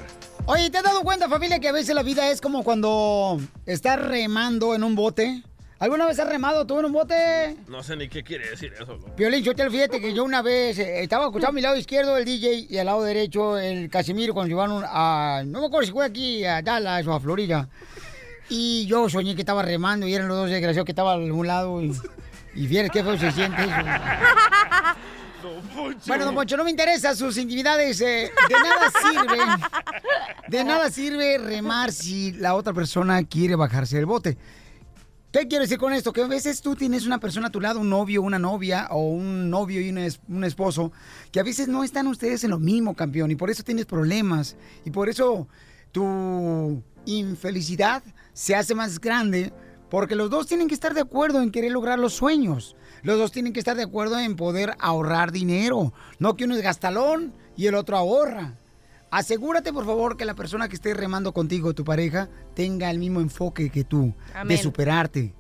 Oye, ¿te has dado cuenta, familia, que a veces la vida es como cuando estás remando en un bote? ¿Alguna vez has remado tú en un bote? No sé ni qué quiere decir eso. loco. Violín, yo te fíjate que yo una vez eh, estaba escuchando a mi lado izquierdo el DJ y al lado derecho el Casimiro cuando llevaron a... No me acuerdo si fue aquí a Dallas o a Florida. Y yo soñé que estaba remando y eran los dos desgraciados que estaban a un lado y... Y vieras qué feo se siente eso. Bueno, don Poncho, no me interesa sus intimidades. eh, de nada sirve. De nada sirve remar si la otra persona quiere bajarse del bote. ¿Qué quiero decir con esto? Que a veces tú tienes una persona a tu lado, un novio, una novia, o un novio y un, es- un esposo, que a veces no están ustedes en lo mismo, campeón, y por eso tienes problemas. Y por eso tu infelicidad se hace más grande, porque los dos tienen que estar de acuerdo en querer lograr los sueños. Los dos tienen que estar de acuerdo en poder ahorrar dinero. No que uno es gastalón y el otro ahorra. Asegúrate, por favor, que la persona que esté remando contigo, tu pareja, tenga el mismo enfoque que tú, de superarte.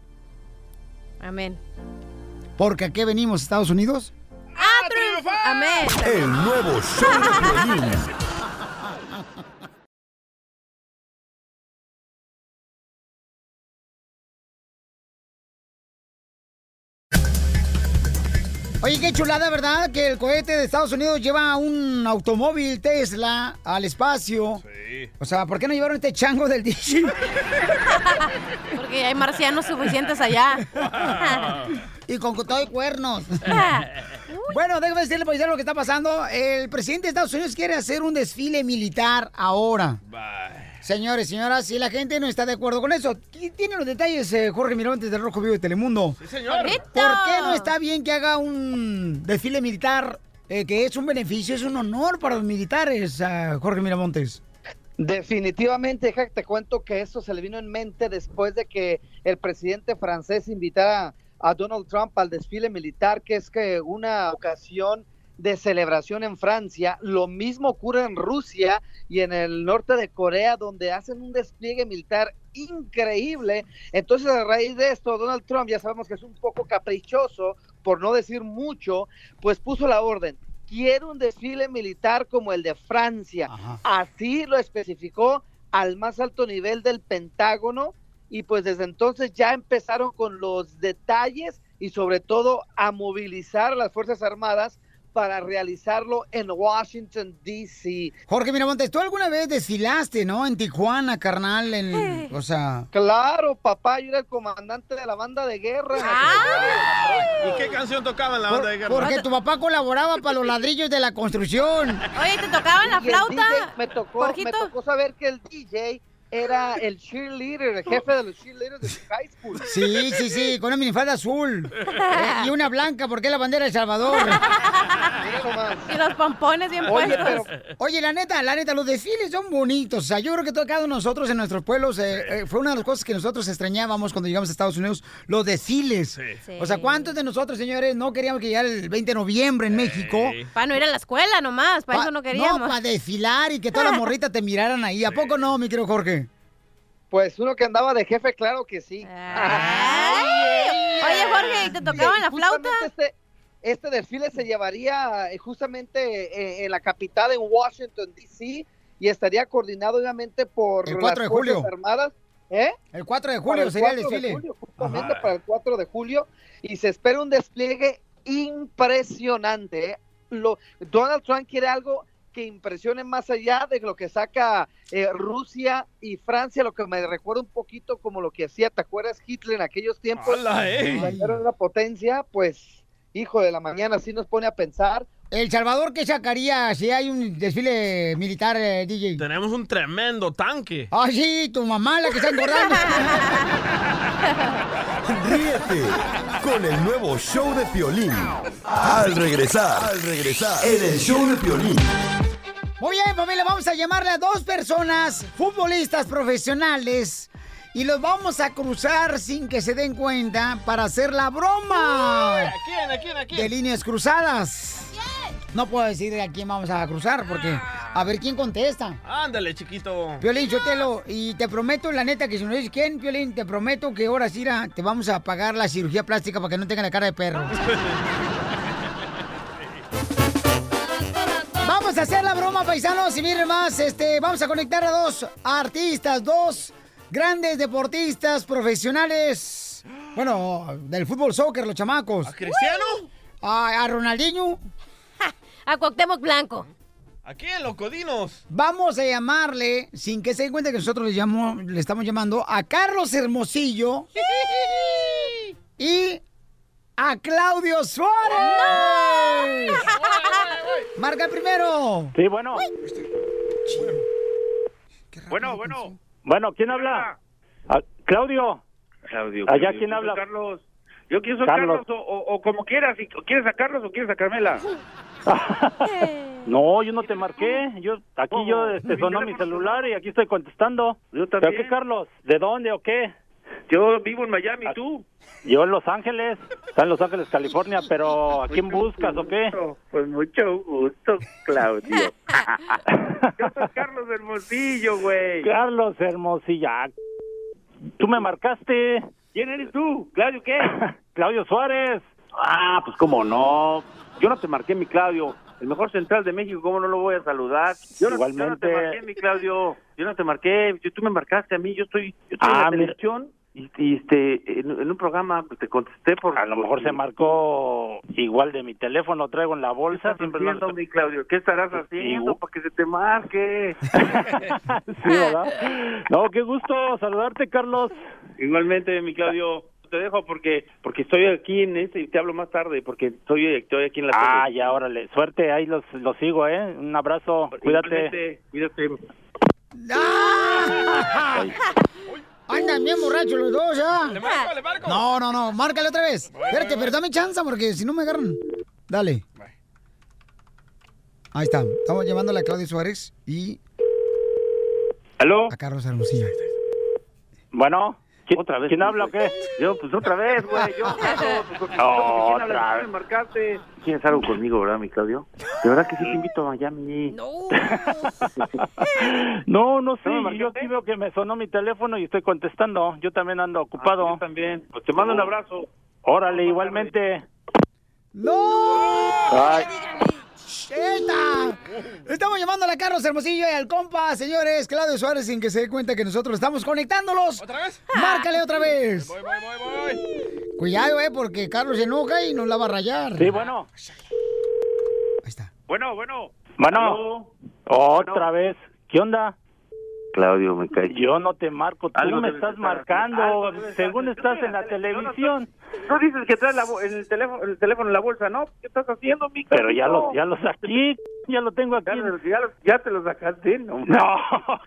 Amén. Porque aquí venimos, Estados Unidos. ¡A triunfar! Amén. El nuevo show de Oye, qué chulada, ¿verdad? Que el cohete de Estados Unidos lleva un automóvil Tesla al espacio. Sí. O sea, ¿por qué no llevaron este chango del DJ? Porque hay marcianos suficientes allá. y con todo y cuernos. bueno, déjame decirle, paisano, lo que está pasando. El presidente de Estados Unidos quiere hacer un desfile militar ahora. Señores, señoras, si la gente no está de acuerdo con eso, ¿qui- tiene los detalles eh, Jorge Miramontes del Rojo Vivo de Telemundo. Sí, señor. Correcto. ¿Por qué no está bien que haga un desfile militar eh, que es un beneficio, es un honor para los militares, ah, Jorge Miramontes? Definitivamente, deja que te cuento que eso se le vino en mente después de que el presidente francés invitara a Donald Trump al desfile militar, que es que una ocasión de celebración en Francia. Lo mismo ocurre en Rusia y en el norte de Corea, donde hacen un despliegue militar increíble. Entonces, a raíz de esto, Donald Trump, ya sabemos que es un poco caprichoso, por no decir mucho, pues puso la orden. Quiero un desfile militar como el de Francia. Así lo especificó al más alto nivel del Pentágono y pues desde entonces ya empezaron con los detalles y sobre todo a movilizar a las Fuerzas Armadas para realizarlo en Washington, D.C. Jorge Miramontes, tú alguna vez desfilaste, ¿no? En Tijuana, carnal, en, o sea... Claro, papá, yo era el comandante de la banda de guerra. la ¿Y qué canción tocaba en la banda de guerra? Porque tu papá colaboraba para los ladrillos de la construcción. Oye, ¿te tocaban la flauta? DJ me tocó, me tocó saber que el DJ era el cheerleader, el jefe de los cheerleaders de su high school. Sí, sí, sí, con una minifalda azul. Eh, y una blanca, porque es la bandera de El Salvador. Y los pompones bien Oye, puestos. pero, oye, la neta, la neta, los desfiles son bonitos. O sea, yo creo que todo cada uno de nosotros en nuestros pueblos eh, eh, fue una de las cosas que nosotros extrañábamos cuando llegamos a Estados Unidos, los desfiles. O sea, ¿cuántos de nosotros, señores, no queríamos que llegara el 20 de noviembre en México? Para no ir a la escuela nomás, para eso no queríamos. No, para desfilar y que todas las morritas te miraran ahí. ¿A poco no, mi querido Jorge? Pues uno que andaba de jefe, claro que sí. Oye, Jorge, ¿y te tocaban la flauta? justamente Este, este desfile se llevaría eh, justamente eh, en la capital, en Washington, D.C., y estaría coordinado obviamente por El 4 de las Fuerzas julio. Armadas. ¿Eh? El 4 de julio sería el 4 de desfile. julio, justamente para el 4 de julio. Y se espera un despliegue impresionante. ¿eh? Lo, Donald Trump quiere algo que impresione más allá de lo que saca eh, Rusia y Francia, lo que me recuerda un poquito como lo que hacía, ¿te acuerdas Hitler en aquellos tiempos? ¡Hala, eh! Cuando era una potencia, pues, hijo de la mañana, sí nos pone a pensar. ¿El Salvador qué sacaría si hay un desfile militar, eh, DJ? Tenemos un tremendo tanque. Ah, sí, tu mamá la que está engordando. Ríete con el nuevo show de Piolín. Al regresar, al regresar, en el show de Piolín. Muy bien, familia, vamos a llamarle a dos personas, futbolistas profesionales, y los vamos a cruzar sin que se den cuenta para hacer la broma. ¿A quién? ¿A quién? ¿A quién? De líneas cruzadas. No puedo decir a quién vamos a cruzar porque a ver quién contesta. Ándale, chiquito. Piolín, Sotelo, y te prometo, la neta, que si no dices quién, Piolín, te prometo que ahora sí te vamos a pagar la cirugía plástica para que no tenga la cara de perro. Vamos a hacer la broma, paisanos, y miren más, este, vamos a conectar a dos artistas, dos grandes deportistas profesionales, bueno, del fútbol soccer, los chamacos. ¿A Cristiano? A, a Ronaldinho. A Cuauhtémoc Blanco. ¿A quién, los codinos? Vamos a llamarle, sin que se den cuenta que nosotros le, llamo, le estamos llamando, a Carlos Hermosillo y a Claudio Suárez. Suárez. Marca el primero. Sí, bueno. Bueno, bueno. Bueno, ¿quién habla? Ah, Claudio. Claudio. Allá, ¿quién habla? Carlos. Yo quiero ser Carlos. Carlos, o, o- o como quieras. Si quieres a Carlos o quieres a Carmela. No, yo no te marqué. Yo aquí ¿Cómo? yo este, sonó mi celular y aquí estoy contestando. Yo ¿Pero también. qué, Carlos? ¿De dónde o qué? Yo vivo en Miami, ¿tú? Yo en Los Ángeles. Está en Los Ángeles, California, pero ¿a quién buscas o qué? Pues mucho gusto, Claudio. Yo soy Carlos Hermosillo, güey. Carlos Hermosilla. ¿Tú me marcaste? ¿Quién eres tú? ¿Claudio qué? Claudio Suárez. Ah, pues cómo no. Yo no te marqué, mi Claudio. El mejor central de México, ¿cómo no lo voy a saludar? Yo no, Igualmente. yo no te marqué, mi Claudio. Yo no te marqué. Yo- tú me marcaste a mí. Yo estoy, yo estoy Ah, en la mira. Y, y, este, en, en un programa pues, te contesté por... A lo mejor se marcó igual de mi teléfono, traigo en la bolsa. Siempre lo- haciendo, mi Claudio? ¿Qué estarás haciendo Igual- para que se te marque? Sí, ¿verdad? No, qué gusto saludarte, Carlos. Igualmente, mi Claudio. Te dejo porque porque estoy aquí en este y te hablo más tarde porque estoy, estoy aquí en la Ah, tele. ya, órale. Suerte, ahí los, los sigo, ¿eh? Un abrazo, cuídate. Igualmente, Cuídate. ¡Ah! Andan bien borrachos los dos, ¿ya? ¿Le marco, le marco? No, no, no, márcale otra vez. Espérate, pero dame chance porque si no me agarran. Dale. Ahí está. Estamos llamándole a Claudio Suárez y ¿Aló? a Carlos Hermosillo. Bueno, ¿quién, ¿Otra vez? ¿quién habla o qué? Yo, pues otra vez, güey. Yo, pues, ¿quién Otra habla? ¿Quién marcaste? ¿Quieres algo conmigo, verdad, mi Claudio? De verdad que sí te invito a Miami. No. No, no sé, ¿No yo aquí veo que me sonó mi teléfono y estoy contestando. Yo también ando ocupado. Ah, yo también. Pues te mando un abrazo. Órale, igualmente. ¡No! Ay. ¡Eta! Estamos llamando a Carlos Hermosillo y al compa, señores, Claudio Suárez, sin que se dé cuenta que nosotros estamos conectándolos. ¿Otra vez? ¡Márcale otra vez! Voy, voy, voy, voy. Cuidado, eh, porque Carlos se enoja y nos la va a rayar. Sí, bueno. Bueno, bueno. Bueno. Aló. Otra vez. ¿Qué onda? Claudio, me cae. Yo no te marco, tú Algo me estás estar marcando, según estás en la televisión. Tú dices que traes la el teléfono, el teléfono en la bolsa, ¿no? ¿Qué estás haciendo, mi Pero ya lo, ya lo saqué, ya lo tengo aquí. Ya, lo- ya lo- ya te lo sacaste, ¿no? No,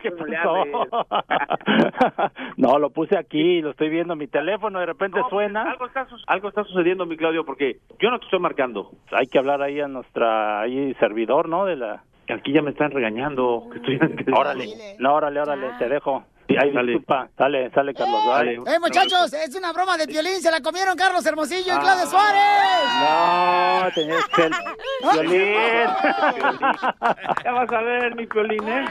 ¿qué ¿Cómo le pasó? no, lo puse aquí, lo estoy viendo en mi teléfono, de repente No, suena. Algo está, su- algo está sucediendo, mi Claudio, porque yo no te estoy marcando. Hay que hablar ahí a nuestra ahí servidor, ¿no? De la Aquí ya me están regañando. Que estoy... Órale. No, órale, órale, te dejo. Sí, Sale. disculpa. Sale, sale Carlos. Dale. Dale. ¡Eh, muchachos! Es una broma de violín. Se la comieron Carlos Hermosillo y Ah. Claudio Suárez. No, tenías que el violín. Ya vas a ver, mi Piolín, ¿eh?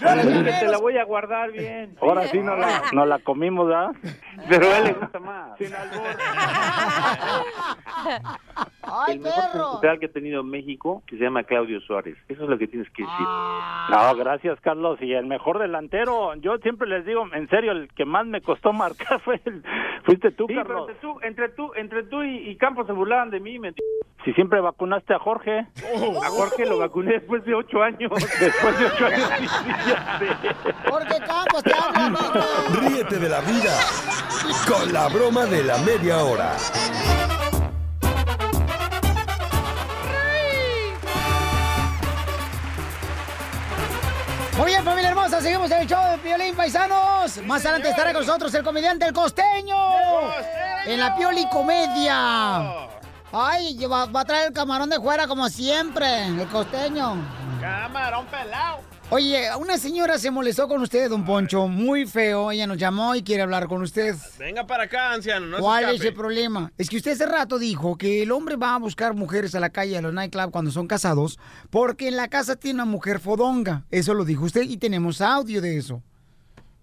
Ahora Te la voy a guardar bien. sí nos la, nos la comimos, ¿verdad? Pero a él le gusta más. ¡Ay, el mejor perro! central que ha tenido México, que se llama Claudio Suárez. Eso es lo que tienes que decir. No, gracias, Carlos. Y el mejor delantero, yo siempre les digo, en serio, el que más me costó marcar fue el, fuiste tú, Sí, pero Carlos. entre tú, entre tú, entre tú y, y Campos se burlaban de mí. Me... Si siempre vacunaste a Jorge. A Jorge lo vacuné después de ocho años. Después de ocho años. Jorge Campos, te hablo, amigo. Ríete de la vida con la broma de la media hora. Muy bien, familia hermosa, seguimos en el show de Piolín Paisanos. Más adelante estará con nosotros el comediante El Costeño. En la Pioli Comedia. Ay, va, va a traer el camarón de fuera como siempre, el Costeño. Camarón pelado. Oye, una señora se molestó con usted, don Poncho, muy feo. Ella nos llamó y quiere hablar con usted. Venga para acá, anciano. No se ¿Cuál es el problema? Es que usted hace rato dijo que el hombre va a buscar mujeres a la calle, a los nightclubs cuando son casados, porque en la casa tiene una mujer fodonga. Eso lo dijo usted y tenemos audio de eso.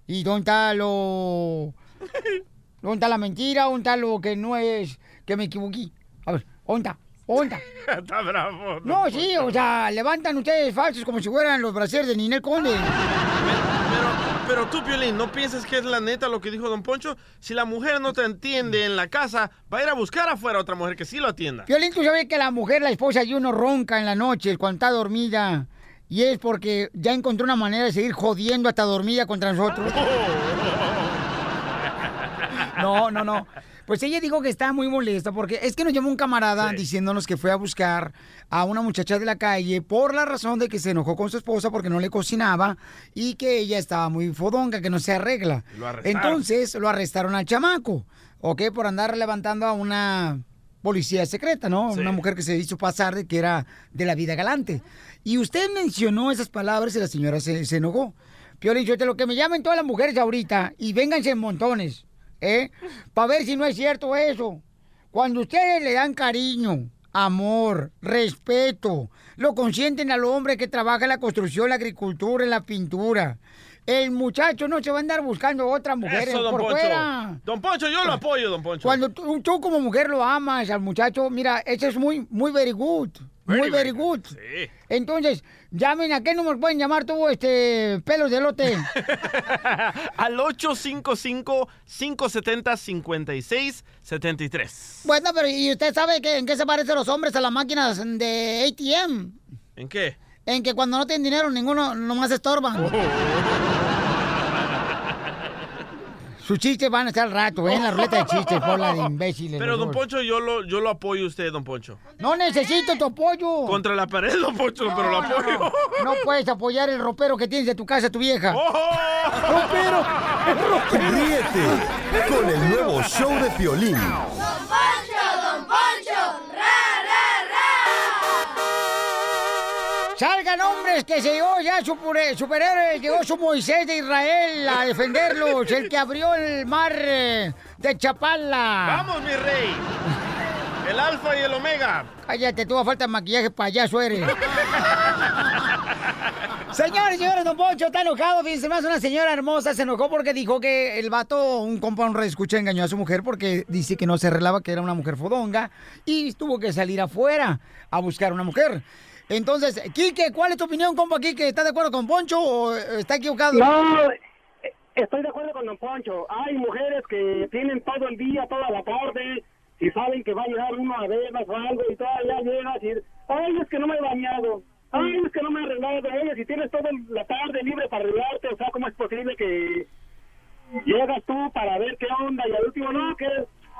¿Y dónde está lo... ¿Dónde está la mentira? ¿Dónde está lo que no es... que me equivoqué? A ver, ¿dónde está? ¿Dónde está? Bravo. No, sí, o sea, levantan ustedes falsos como si fueran los brasiers de Ninel Conde. Pero tú, Piolín, ¿no piensas que es la neta lo que dijo Don Poncho? Si la mujer no te entiende en la casa, va a ir a buscar afuera otra mujer que sí lo atienda. Violín, tú sabes que la mujer, la esposa de uno ronca en la noche cuando está dormida. Y es porque ya encontró una manera de seguir jodiendo hasta dormida contra nosotros. No, no, no. Pues ella dijo que está muy molesta porque es que nos llamó un camarada diciéndonos que fue a buscar a una muchacha de la calle por la razón de que se enojó con su esposa porque no le cocinaba y que ella estaba muy fodonga, que no se arregla. Lo. Entonces lo arrestaron al chamaco, ¿ok? Por andar levantando a una policía secreta, ¿no? Una mujer que se hizo pasar de que era de la vida galante. Y usted mencionó esas palabras y la señora se, se enojó. Piolín, yo te lo que me llamen todas las mujeres ahorita y vénganse en montones, ¿eh? Para ver si no es cierto eso. Cuando ustedes le dan cariño, amor, respeto, lo consienten al hombre que trabaja en la construcción, la agricultura, en la pintura. El muchacho no se va a andar buscando otra mujer Eso, don por Poncho. fuera. Don Poncho, yo lo apoyo, don Poncho. Cuando tú, tú como mujer lo amas al muchacho, mira, eso es muy, muy very good. Muy very good. Sí. Entonces, llamen a qué número pueden llamar tú, este, pelos de lote. Al 855-570-5673. bueno, pero ¿y usted sabe que, en qué se parecen los hombres a las máquinas de ATM? ¿En qué? En que cuando no tienen dinero, ninguno nomás estorban. Oh. Sus chistes van a estar al rato, ¿eh? En la ruleta de chistes, por la de imbéciles. Pero, don. Poncho, yo lo, yo lo apoyo a usted, don Poncho. No necesito tu apoyo. Contra la pared, don Poncho, pero lo apoyo. No, no puedes apoyar el ropero que tienes de tu casa, tu vieja. Oh. ¡Ropero! Ríete con el nuevo show de Piolín. Salgan hombres que se llegó ya su superhéroe, llegó su Moisés de Israel a defenderlos, el que abrió el mar eh, de Chapala. ¡Vamos, mi rey! El alfa y el omega. Cállate, tú a falta de maquillaje, payaso eres. Señores, señores, don Poncho está enojado. Fíjense más, una señora hermosa se enojó porque dijo que el vato, un compa, un escucha, engañó a su mujer porque dice que no se arreglaba, que era una mujer fodonga y tuvo que salir afuera a buscar una mujer. Entonces, Quique, ¿cuál es tu opinión, compa Quique? ¿Estás de acuerdo con Poncho o eh, está equivocado? No, eh, estoy de acuerdo con Don Poncho. Hay mujeres que tienen todo el día, toda la tarde, y saben que va a llegar uno a verlas o algo, y todavía llegas y ay, es que no me he bañado, ay, es que no me he arreglado. Oye, si tienes toda la tarde libre para arreglarte, o sea, ¿cómo es posible que llegas tú para ver qué onda y al último, no, que,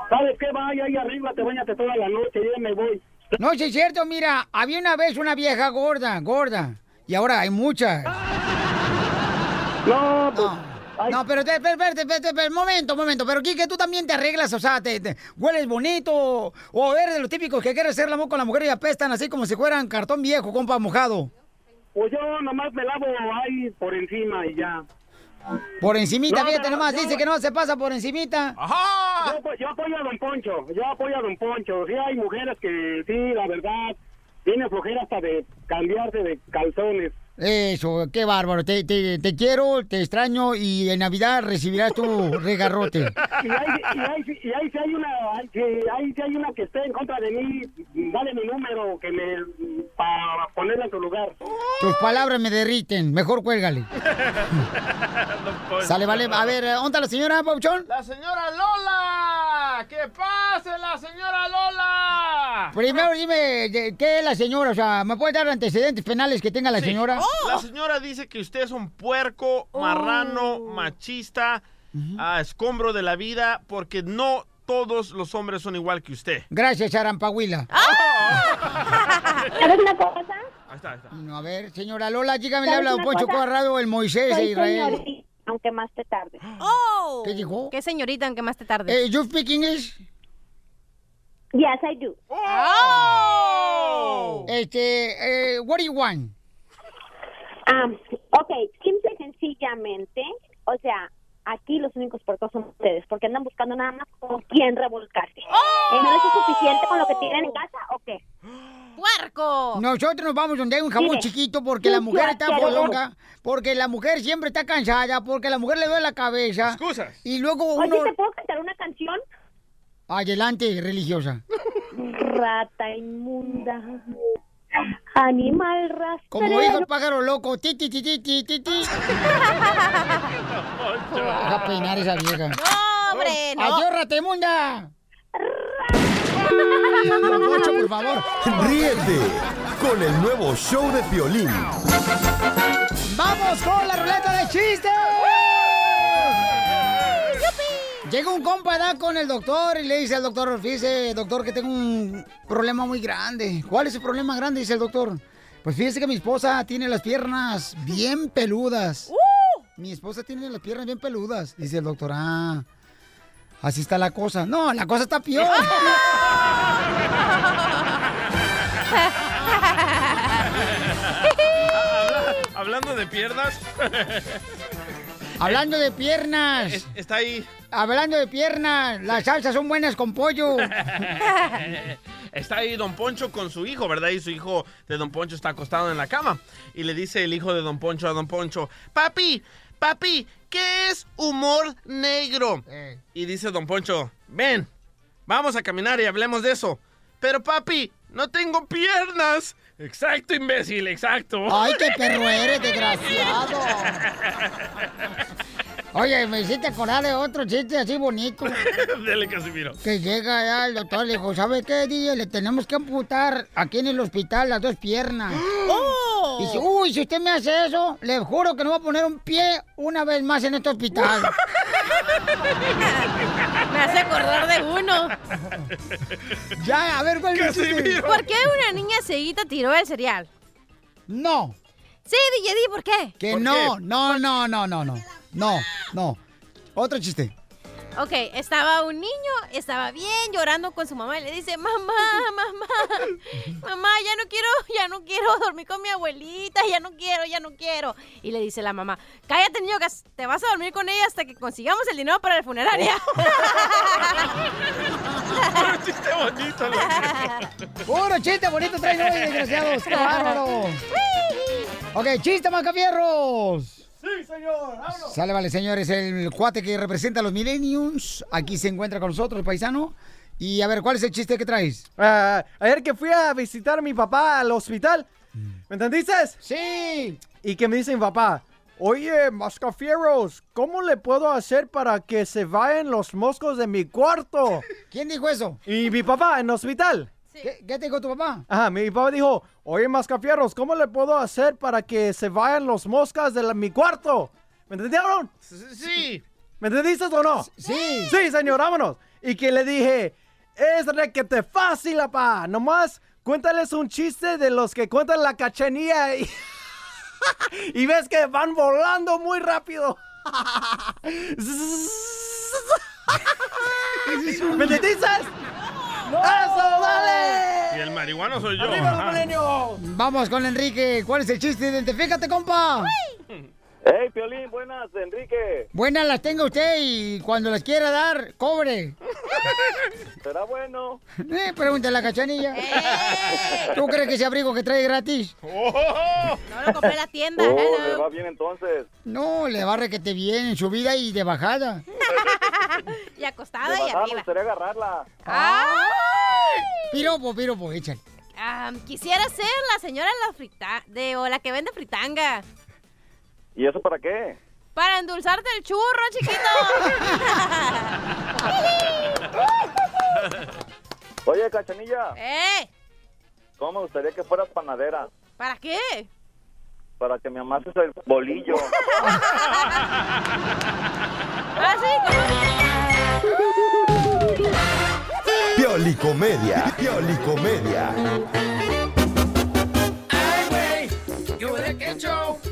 ¿sabes qué? Vaya ahí arriba, te bañate toda la noche, y ya me voy. No, sí es cierto, mira, había una vez una vieja gorda, gorda, y ahora hay muchas. No, pues, No, pero te- espérate, espérate, momento, momento, pero Kike, tú también te arreglas, o sea, te, te- hueles bonito, o eres de los típicos que quieren hacer la con la mujer y apestan así como si fueran cartón viejo, compa mojado. Pues yo nomás me lavo ahí por encima y ya. Por encimita, No, fíjate nomás, yo- dice que no se pasa por encimita. Yo, apo- yo apoyo a Don Poncho, yo apoyo a Don Poncho. Sí hay mujeres que, sí, la verdad, tienen flojera hasta de cambiarse de calzones. Eso, qué bárbaro, te, te, te quiero, te extraño y en Navidad recibirás tu regarrote. Y ahí, y ahí, y ahí si hay una, si- ahí si hay una que esté en contra de mí, dale mi número que me para ponerla en tu lugar. Tus palabras me derriten, mejor cuélgale. Sale, vale, a ver, ¿dónde está la señora, Pauchón? ¡La señora Lola! ¡Que pase la señora Lola! Primero dime, ¿qué es la señora? O sea, ¿me puede dar antecedentes penales que tenga la Sí. señora? La señora dice que usted es un puerco, marrano, machista, ah, escombro de la vida, porque no todos los hombres son igual que usted. Gracias, Arampahuila. ¿Sabes una cosa? Ahí está, ahí está. No, a ver, señora Lola, dígame, le ¿Sabes habla don Poncho? Corrado, el Moisés de Soy Israel. señorita, aunque más te tarde. ¡Oh! ¿Qué dijo? ¿Qué señorita, aunque más te tarde? Eh, ¿You speak English? Yes, I do. ¡Oh! Este, eh, what do you want? Um, ok, simple y sencillamente, o sea, aquí los únicos puercos son ustedes, porque andan buscando nada más con quién revolcarse. ¡Oh! ¿Eh, ¿No les es suficiente con lo que tienen en casa o qué? ¡Puerco! Nosotros nos vamos donde hay un jabón Mire, chiquito porque la mujer está fodonga, porque la mujer siempre está cansada, porque la mujer le duele la cabeza. Excusas. Y luego Oye, uno... ¿te puedo cantar una canción? Adelante, religiosa. Rata inmunda, animal rastrero. Como dijo el pájaro loco, ti, ti, ti, ti, ti, ti, ti. Deja peinar esa vieja. ¡No, hombre! ¡No! ¡Adiós, ratemunda! Poncho, por favor. Ríete con el nuevo show de Piolín. ¡Vamos con la ruleta de chistes! Llega un compa ¿verdad? con el doctor y le dice al doctor, fíjese, doctor, que tengo un problema muy grande. ¿Cuál es el problema grande? Dice el doctor. Pues fíjese que mi esposa tiene las piernas bien peludas. Mi esposa tiene las piernas bien peludas. Dice el doctor, ah, así está la cosa. No, la cosa está peor. Habla- Hablando de piernas. Hablando de piernas. Es- Está ahí. Hablando de piernas, las salsas son buenas con pollo. Está ahí Don Poncho con su hijo, ¿verdad? Y su hijo de Don Poncho está acostado en la cama. Y le dice el hijo de Don Poncho a Don Poncho, papi, papi, ¿qué es humor negro? Y dice Don Poncho, ven, vamos a caminar y hablemos de eso. Pero papi, no tengo piernas. Exacto, imbécil, exacto. Ay, qué perro eres, desgraciado. Oye, me hiciste acordar de otro chiste así bonito. Dele, Casimiro. Que llega ya el doctor le dijo, ¿sabe qué, DJ? Le tenemos que amputar aquí en el hospital las dos piernas. ¡Oh! Y dice, uy, si usted me hace eso, le juro que no voy a poner un pie una vez más en este hospital. Me hace acordar de uno. ya, a ver, ¿cuál es el chiste? ¿Por qué una niña ceguita tiró el cereal? No. Sí, DJ, ¿por qué? Que no, no, no, no, no, no. No, no. Otro chiste. Ok, estaba un niño, estaba bien llorando con su mamá y le dice, mamá, mamá, mamá, ya no quiero, ya no quiero dormir con mi abuelita, ya no quiero, ya no quiero. Y le dice la mamá, cállate niño, que te vas a dormir con ella hasta que consigamos el dinero para la funeraria. chiste bonito, Puro chiste bonito traen hoy, desgraciados. ¡Qué bárbaro! Ok, chiste, Macafierros. Sí, señor, vámonos. Sale, vale, señores, el cuate que representa a los millenniums. Aquí se encuentra con nosotros, paisano. Y a ver, ¿cuál es el chiste que traes? Ah, ayer que fui a visitar a mi papá al hospital, ¿me entendiste? Sí. Y que me dice mi papá, oye, mascafieros, ¿cómo le puedo hacer para que se vayan los moscos de mi cuarto? ¿Quién dijo eso? Y mi papá en el hospital. ¿Qué, qué te dijo tu papá? Ajá, mi papá dijo, oye, mascafieros, ¿cómo le puedo hacer para que se vayan los moscas de la- mi cuarto? ¿Me entendieron? Sí. ¿Me entendiste o no? Sí. Sí, señor, vámonos. Y que le dije, es requete fácil, papá. Nomás cuéntales un chiste de los que cuentan la cachanilla y, y ves que van volando muy rápido. ¿Me entendiste? ¡Eso, dale! Y el marihuano soy yo. ¡Arriba los milenios! Vamos con Enrique. ¿Cuál es el chiste? Identifícate, compa. Hey, Piolín, buenas, Enrique. Buenas las tenga usted y cuando las quiera dar, cobre. ¿Será bueno? Eh, pregúntale a la cachanilla. ¿Tú crees que ese abrigo que trae gratis? No lo compré en la tienda. Oh, le va bien entonces. No, le va a requete bien en subida y de bajada. Y acostada De y bajada, me arriba. gustaría agarrarla. Piropo, piropo, échale. Ah, quisiera ser la señora la frita de o la que vende fritanga. ¿Y eso para qué? Para endulzarte el churro, chiquito. Oye, Cachanilla, ¿Eh? ¿cómo me gustaría que fueras panadera? ¿Para qué? Para que me amases el bolillo. Ah, Piolicomedia. Piolicomedia.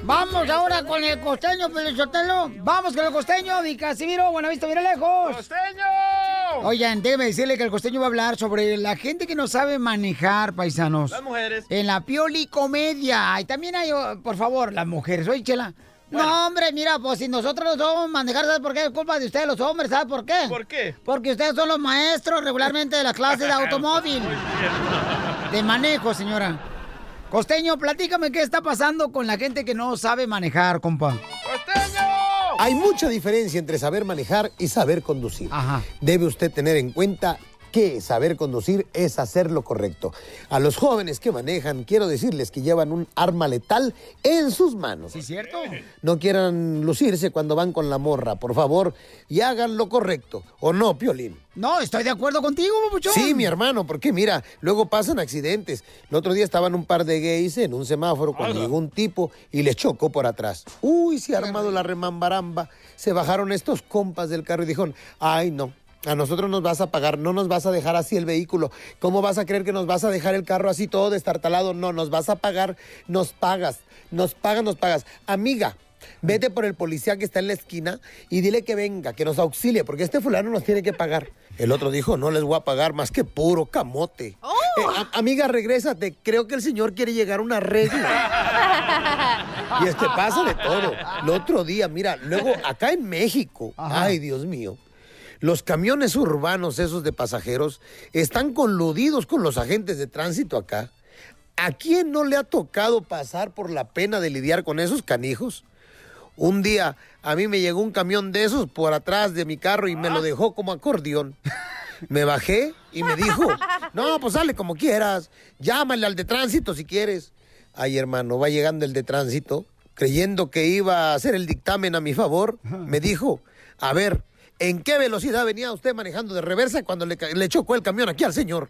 Vamos ahora con el costeño, Pelizotelo. Vamos con el costeño, mi Casimiro. Buena vista, mira lejos. ¡Costeño! Oigan, déjeme decirle que el costeño va a hablar sobre la gente que no sabe manejar, paisanos. Las mujeres. En la pioli comedia. Y también hay, oh, por favor, las mujeres. Oye, Chela. No, hombre, mira, pues si nosotros no somos manejar, ¿sabes por qué? Es culpa de ustedes, los hombres, ¿sabes por qué? ¿Por qué? Porque ustedes son los maestros regularmente de la clase de automóvil. De manejo, señora. Costeño, platícame qué está pasando con la gente que no sabe manejar, compa. Hay mucha diferencia entre saber manejar y saber conducir. Debe usted tener en cuenta que saber conducir es hacer lo correcto. A los jóvenes que manejan, quiero decirles que llevan un arma letal en sus manos. ¿Sí, cierto? No quieran lucirse cuando van con la morra, por favor, y hagan lo correcto. ¿O no, Piolín? No, estoy de acuerdo contigo, papuchón. Sí, mi hermano, porque mira, luego pasan accidentes. El otro día estaban un par de gays en un semáforo cuando llegó un tipo y les chocó por atrás. Uy, se ha armado la remambaramba. Se bajaron estos compas del carro y dijeron, ay no, a nosotros nos vas a pagar, no nos vas a dejar así el vehículo. ¿Cómo vas a creer que nos vas a dejar el carro así todo destartalado? No, nos vas a pagar, nos pagas, nos pagas, nos pagas. Amiga, vete por el policía que está en la esquina y dile que venga, que nos auxilie, porque este fulano nos tiene que pagar. El otro dijo, no les voy a pagar más que puro camote. Eh, a- amiga, regrésate, creo que el señor quiere llegar a una regla. Y es que pasa de todo. El otro día, mira, luego acá en México, ay Dios mío, los camiones urbanos esos de pasajeros están coludidos con los agentes de tránsito acá. ¿A quién no le ha tocado pasar por la pena de lidiar con esos canijos? Un día a mí me llegó un camión de esos por atrás de mi carro y me lo dejó como acordeón. Me bajé y me dijo, no, pues sale como quieras, llámale al de tránsito si quieres. Ay, hermano, va llegando el de tránsito, creyendo que iba a hacer el dictamen a mi favor, me dijo, a ver, ¿en qué velocidad venía usted manejando de reversa cuando le, chocó el camión aquí al señor?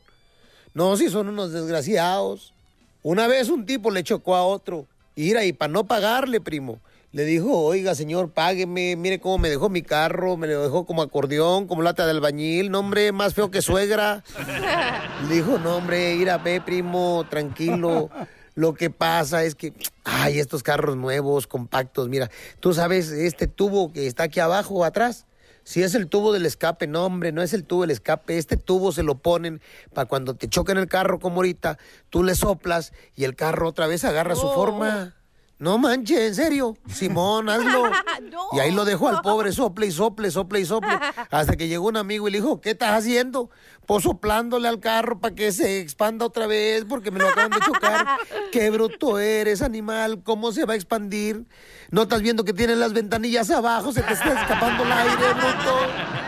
No, si son unos desgraciados. Una vez un tipo le chocó a otro. Y Mira, y para no pagarle, primo, le dijo, oiga, señor, págueme, mire cómo me dejó mi carro, me lo dejó como acordeón, como lata de albañil, no, hombre, más feo que suegra. Le dijo, no, hombre, ir a ver, primo, tranquilo. Lo que pasa es que, ay, estos carros nuevos, compactos, mira, tú sabes, este tubo que está aquí abajo, atrás, si es el tubo del escape, no, hombre, no es el tubo del escape. Este tubo se lo ponen para cuando te choquen el carro, como ahorita, tú le soplas y el carro otra vez agarra su forma. No manches, en serio. Simón, hazlo. Y ahí lo dejó al pobre, sople y sople, sople y sople. Hasta que llegó un amigo y le dijo, ¿qué estás haciendo? Pues soplándole al carro para que se expanda otra vez porque me lo acaban de chocar. Qué bruto eres, animal. ¿Cómo se va a expandir? ¿No estás viendo que tiene las ventanillas abajo? Se te está escapando el aire, bruto.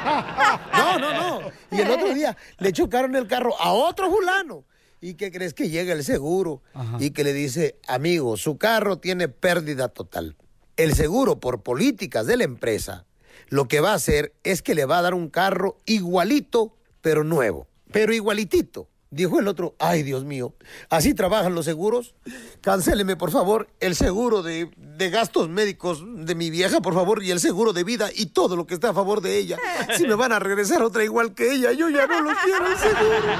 No, no, no. Y el otro día le chocaron el carro a otro fulano. ¿Y qué crees que llega el seguro? Y que le dice, amigo, su carro tiene pérdida total. El seguro, por políticas de la empresa, lo que va a hacer es que le va a dar un carro igualito, pero nuevo. Pero igualitito. Dijo el otro, ay Dios mío, ¿así trabajan los seguros? Cancéleme, por favor, el seguro de, de gastos médicos de mi vieja, por favor, y el seguro de vida y todo lo que está a favor de ella. Si me van a regresar otra igual que ella, yo ya no lo quiero el seguro.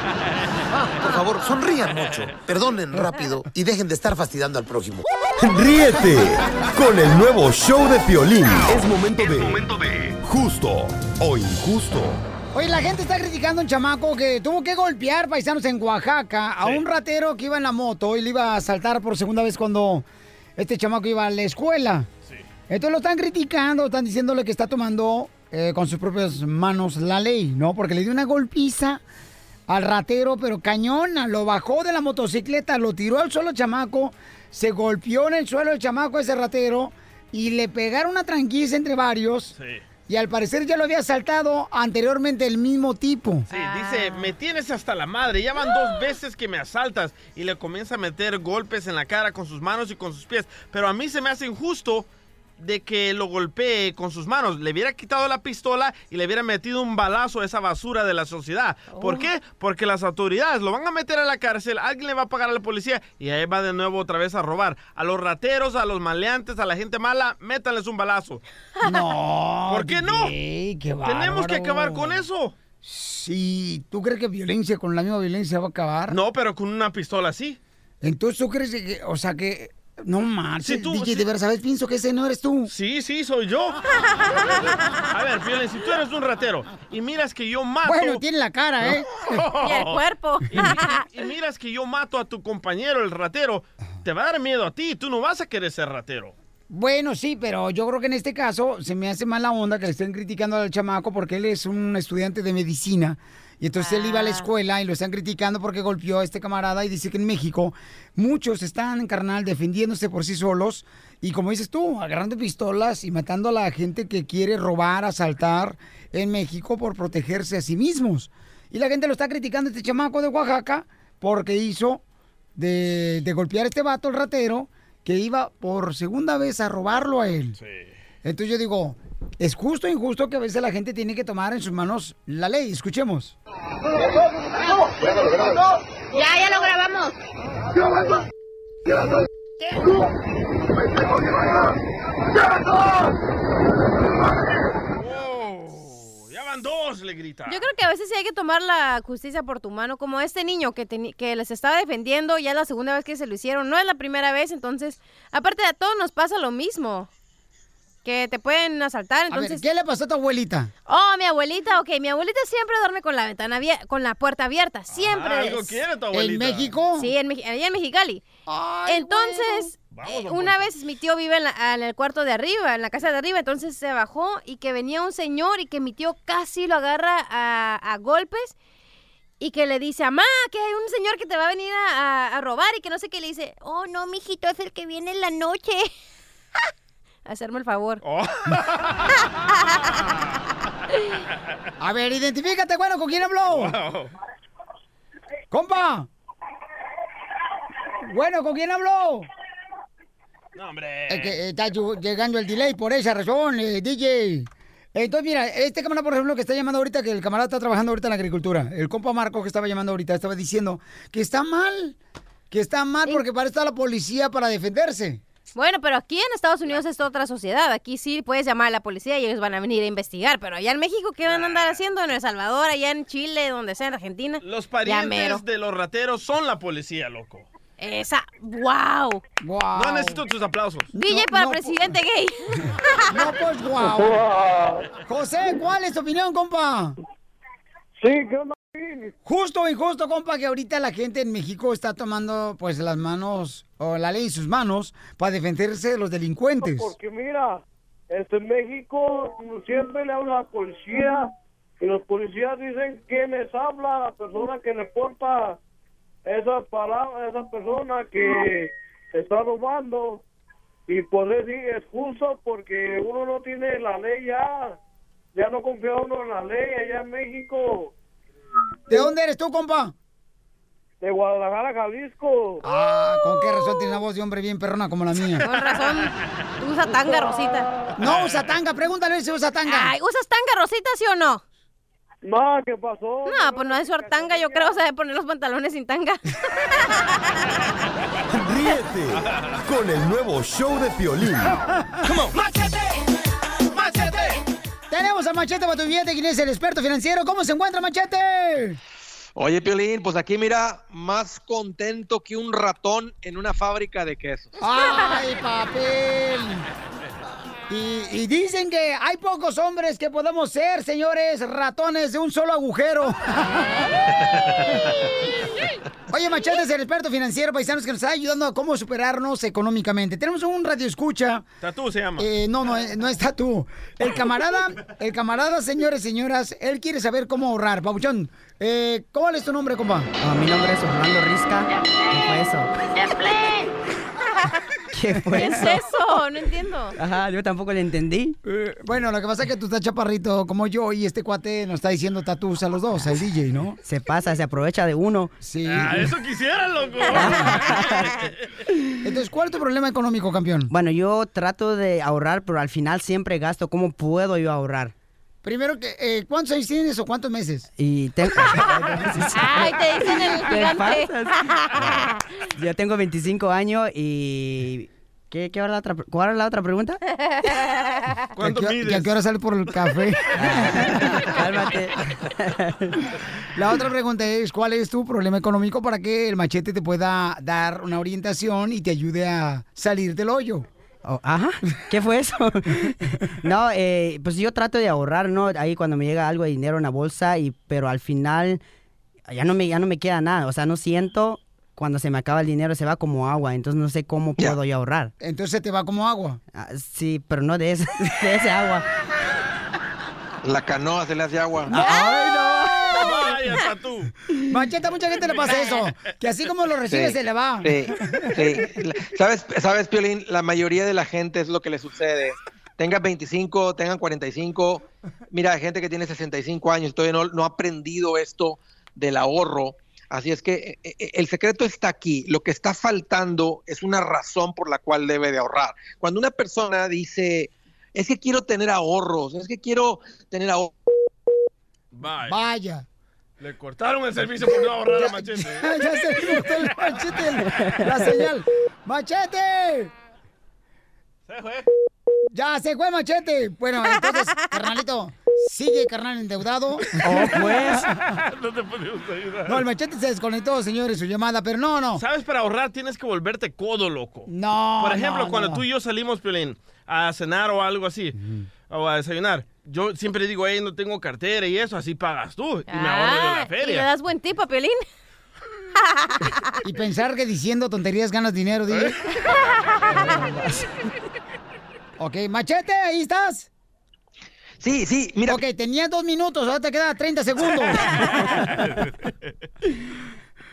Por favor, sonrían mucho, perdonen rápido y dejen de estar fastidiando al prójimo. Ríete con el nuevo show de Piolín. Es momento de justo o injusto. Oye, la gente está criticando a un chamaco que tuvo que golpear paisanos en Oaxaca a un ratero que iba en la moto y le iba a saltar por segunda vez cuando este chamaco iba a la escuela. Entonces lo están criticando, están diciéndole que está tomando eh, con sus propias manos la ley, ¿no? Porque le dio una golpiza al ratero, pero cañona, lo bajó de la motocicleta, lo tiró al suelo el chamaco, se golpeó en el suelo el chamaco ese ratero y le pegaron una tranquiza entre varios. Y al parecer ya lo había asaltado anteriormente el mismo tipo. Sí, dice, me tienes hasta la madre, ya van dos veces que me asaltas y le comienza a meter golpes en la cara con sus manos y con sus pies. Pero a mí se me hace injusto de que lo golpee con sus manos. Le hubiera quitado la pistola y le hubiera metido un balazo a esa basura de la sociedad. ¿Por qué? Porque las autoridades lo van a meter a la cárcel, alguien le va a pagar a la policía y ahí va de nuevo otra vez a robar. A los rateros, a los maleantes, a la gente mala, métanles un balazo. No. ¿Por qué no? Qué Tenemos que acabar con eso. Sí, ¿tú crees que violencia con la misma violencia va a acabar? No, pero con una pistola sí. Entonces, ¿tú crees que, o sea, que... No marches, Sí, tú- DJ, sí. de verdad, ¿sabes? Pienso que ese no eres tú. Sí, sí, soy yo. A ver, Piolín, si tú eres un ratero y miras que yo mato... Bueno, tiene la cara, ¿eh? Y el cuerpo. Y, y miras que yo mato a tu compañero, el ratero, te va a dar miedo a ti. Tú no vas a querer ser ratero. Bueno, sí, pero yo creo que en este caso se me hace mala onda que le estén criticando al chamaco porque él es un estudiante de medicina. Y entonces él iba a la escuela y lo están criticando porque golpeó a este camarada y dice que en México muchos están, carnal, defendiéndose por sí solos y como dices tú, agarrando pistolas y matando a la gente que quiere robar, asaltar en México por protegerse a sí mismos. Y la gente lo está criticando, este chamaco de Oaxaca, porque hizo de, de golpear a este vato, el ratero, que iba por segunda vez a robarlo a él. Entonces yo digo, es justo o injusto que a veces la gente tiene que tomar en sus manos la ley. Escuchemos. Ya, ya lo grabamos. Ya van dos, le grita. Yo creo que a veces sí hay que tomar la justicia por tu mano, como este niño que, teni- que les estaba defendiendo, ya es la segunda vez que se lo hicieron, no es la primera vez, entonces, aparte de a todos nos pasa lo mismo, que te pueden asaltar, A ver, entonces... ¿qué le pasó a tu abuelita? Oh, mi abuelita, ok, mi abuelita siempre duerme con la ventana abierta, con la puerta abierta, siempre. Ah, algo quiere tu abuelita. ¿En México? Sí, en, allá en Mexicali. entonces, eh, una vez mi tío vive en, la- en el cuarto de arriba, en la casa de arriba, entonces se bajó y que venía un señor y que mi tío casi lo agarra a, a golpes y que le dice, mamá, que hay un señor que te va a venir a, a- a robar y que no sé qué le dice, oh, no, mijito, es el que viene en la noche. Hacerme el favor. A ver, identifícate, bueno, ¿con quién habló? ¡Compa! Bueno, ¿con quién habló? No, hombre. Es que eh, está llegando el delay por esa razón, eh, DJ. Entonces, mira, este camarada, por ejemplo, que está llamando ahorita, que el camarada está trabajando ahorita en la agricultura, el compa Marco que estaba llamando ahorita, estaba diciendo que está mal, que está mal porque para eso está la policía para defenderse. Bueno, pero aquí en Estados Unidos es otra sociedad. Aquí sí puedes llamar a la policía y ellos van a venir a investigar. Pero allá en México, ¿qué van a andar haciendo? En El Salvador, allá en Chile, donde sea, en Argentina. Los parientes de los rateros son la policía, loco. Esa. ¡Wow! No necesito tus aplausos. DJ para presidente gay. No, pues, wow. José, ¿cuál es tu opinión, compa? Sí, ¿qué onda? Justo o injusto, compa, que ahorita la gente en México está tomando, pues, las manos, o la ley en sus manos, para defenderse de los delincuentes. Porque mira, este en México siempre le habla a la policía y los policías dicen quién les habla, la persona que le porta esa palabra, esa persona que está robando y por eso sí es justo porque uno no tiene la ley ya, ya no confía uno en la ley allá en México. ¿De dónde eres tú, compa? De Guadalajara, Jalisco. Ah, ¿con qué razón tiene una voz de hombre bien perrona como la mía? Con razón, usa tanga, Rosita. No usa tanga, pregúntale si usa tanga. Ay, ¿usas tanga, Rosita, sí o no? No, ¿qué pasó? No, pues no es usar tanga, yo creo, o sea, de poner los pantalones sin tanga. Ríete con el nuevo show de Piolín. Tenemos a Machete para tu billete, ¿quién es el experto financiero? ¿Cómo se encuentra Machete? Oye, Piolín, pues aquí mira, más contento que un ratón en una fábrica de quesos. ¡Ay, papel! Y, y dicen que hay pocos hombres que podemos ser, señores, ratones de un solo agujero. Oye, Machete es el experto financiero paisanos que nos está ayudando a cómo superarnos económicamente. Tenemos un radio escucha. Tatú se llama. Eh, no, no, eh, no está tú. El camarada, el camarada, señores, señoras, él quiere saber cómo ahorrar. Pabuchón, eh, ¿cuál es tu nombre, compa? Mi nombre es Orlando Risca. ¿Qué fue eso? ¿Qué fue ¿Qué es eso? eso? No entiendo. Ajá, yo tampoco le entendí. Eh, bueno, lo que pasa es que tú estás chaparrito como yo y este cuate nos está diciendo tatus a los dos, al DJ, ¿no? Se pasa, se aprovecha de uno. Sí. Ah, eso quisiera, loco. Entonces, ¿cuál es tu problema económico, campeón? Bueno, yo trato de ahorrar, pero al final siempre gasto. ¿Cómo puedo yo ahorrar? Primero, que, eh, ¿cuántos años tienes o cuántos meses? Y tengo... Ay, te dicen el Te gigante. Yo tengo 25 años y... ¿Qué, qué era la otra, ¿Cuál era la otra pregunta? ¿Cuánto mides? ¿A qué hora sale por el café? Cálmate. La otra pregunta es, ¿cuál es tu problema económico para que el machete te pueda dar una orientación y te ayude a salir del hoyo? Oh, ajá, ¿qué fue eso? no, eh, pues yo trato de ahorrar, ¿no? Ahí cuando me llega algo de dinero en la bolsa, y, pero al final ya no, me, ya no me queda nada. O sea, no siento cuando se me acaba el dinero, se va como agua. Entonces no sé cómo puedo yo ahorrar. Entonces te va como agua. Ah, sí, pero no de ese, de ese agua. La canoa se le hace agua. ¡Ay, no! Vaya, tatú. Machete, a mucha gente le pasa eso. Que así como lo recibe, Sí, se le va. Sí, ¿Sabes, ¿Sabes, Piolín? La mayoría de la gente es lo que le sucede. tengan 25, tengan 45. Mira, hay gente que tiene 65 años, todavía no, no ha aprendido esto del ahorro. Así es que eh, eh, el secreto está aquí. Lo que está faltando es una razón por la cual debe de ahorrar. Cuando una persona dice, es que quiero tener ahorros, es que quiero tener ahorros. Vaya. Vaya. Le cortaron el servicio por no ahorrar a Machete. ya se cortó el machete, la señal. ¡Machete! Se fue. Ya se fue machete. Bueno, entonces, carnalito, sigue carnal endeudado. pues. no te podemos ayudar. No, el machete se desconectó, señores, su llamada, pero no, no. ¿Sabes? Para ahorrar tienes que volverte codo, loco. No. Por ejemplo, no, cuando no. tú y yo salimos, Piolín, a cenar o algo así, o a desayunar, yo siempre digo, hey, no tengo cartera y eso, así pagas tú. Y me ahorro Ah, la y le feria. das buen tip a Piolín. Y pensar que diciendo tonterías ganas dinero, dije. ok, machete, ahí estás. Sí, sí, mira. Ok, tenías dos minutos, ahora te queda 30 segundos.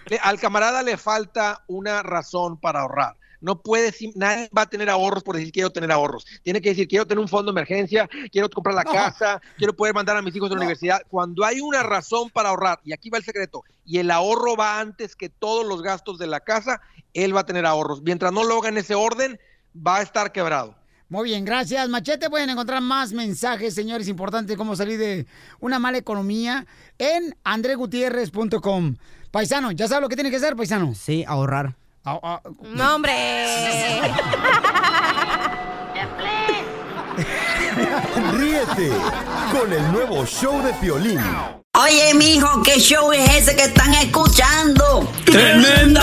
Le- Al camarada le falta una razón para ahorrar. No puede, nadie va a tener ahorros por decir quiero tener ahorros. Tiene que decir quiero tener un fondo de emergencia, quiero comprar la No. casa, quiero poder mandar a mis hijos a la universidad. Cuando hay una razón para ahorrar, y aquí va el secreto, y el ahorro va antes que todos los gastos de la casa, él va a tener ahorros. Mientras no lo haga en ese orden, va a estar quebrado. Muy bien, gracias. Machete, pueden encontrar más mensajes, señores, importantes, cómo salir de una mala economía en andregutierrez.com. Paisano, ¿ya sabes lo que tiene que hacer, paisano? Sí, ahorrar. No, hombre. Ríete con el nuevo show de Piolín. Oye, mijo, ¿qué show es ese que están escuchando? ¡Tremenda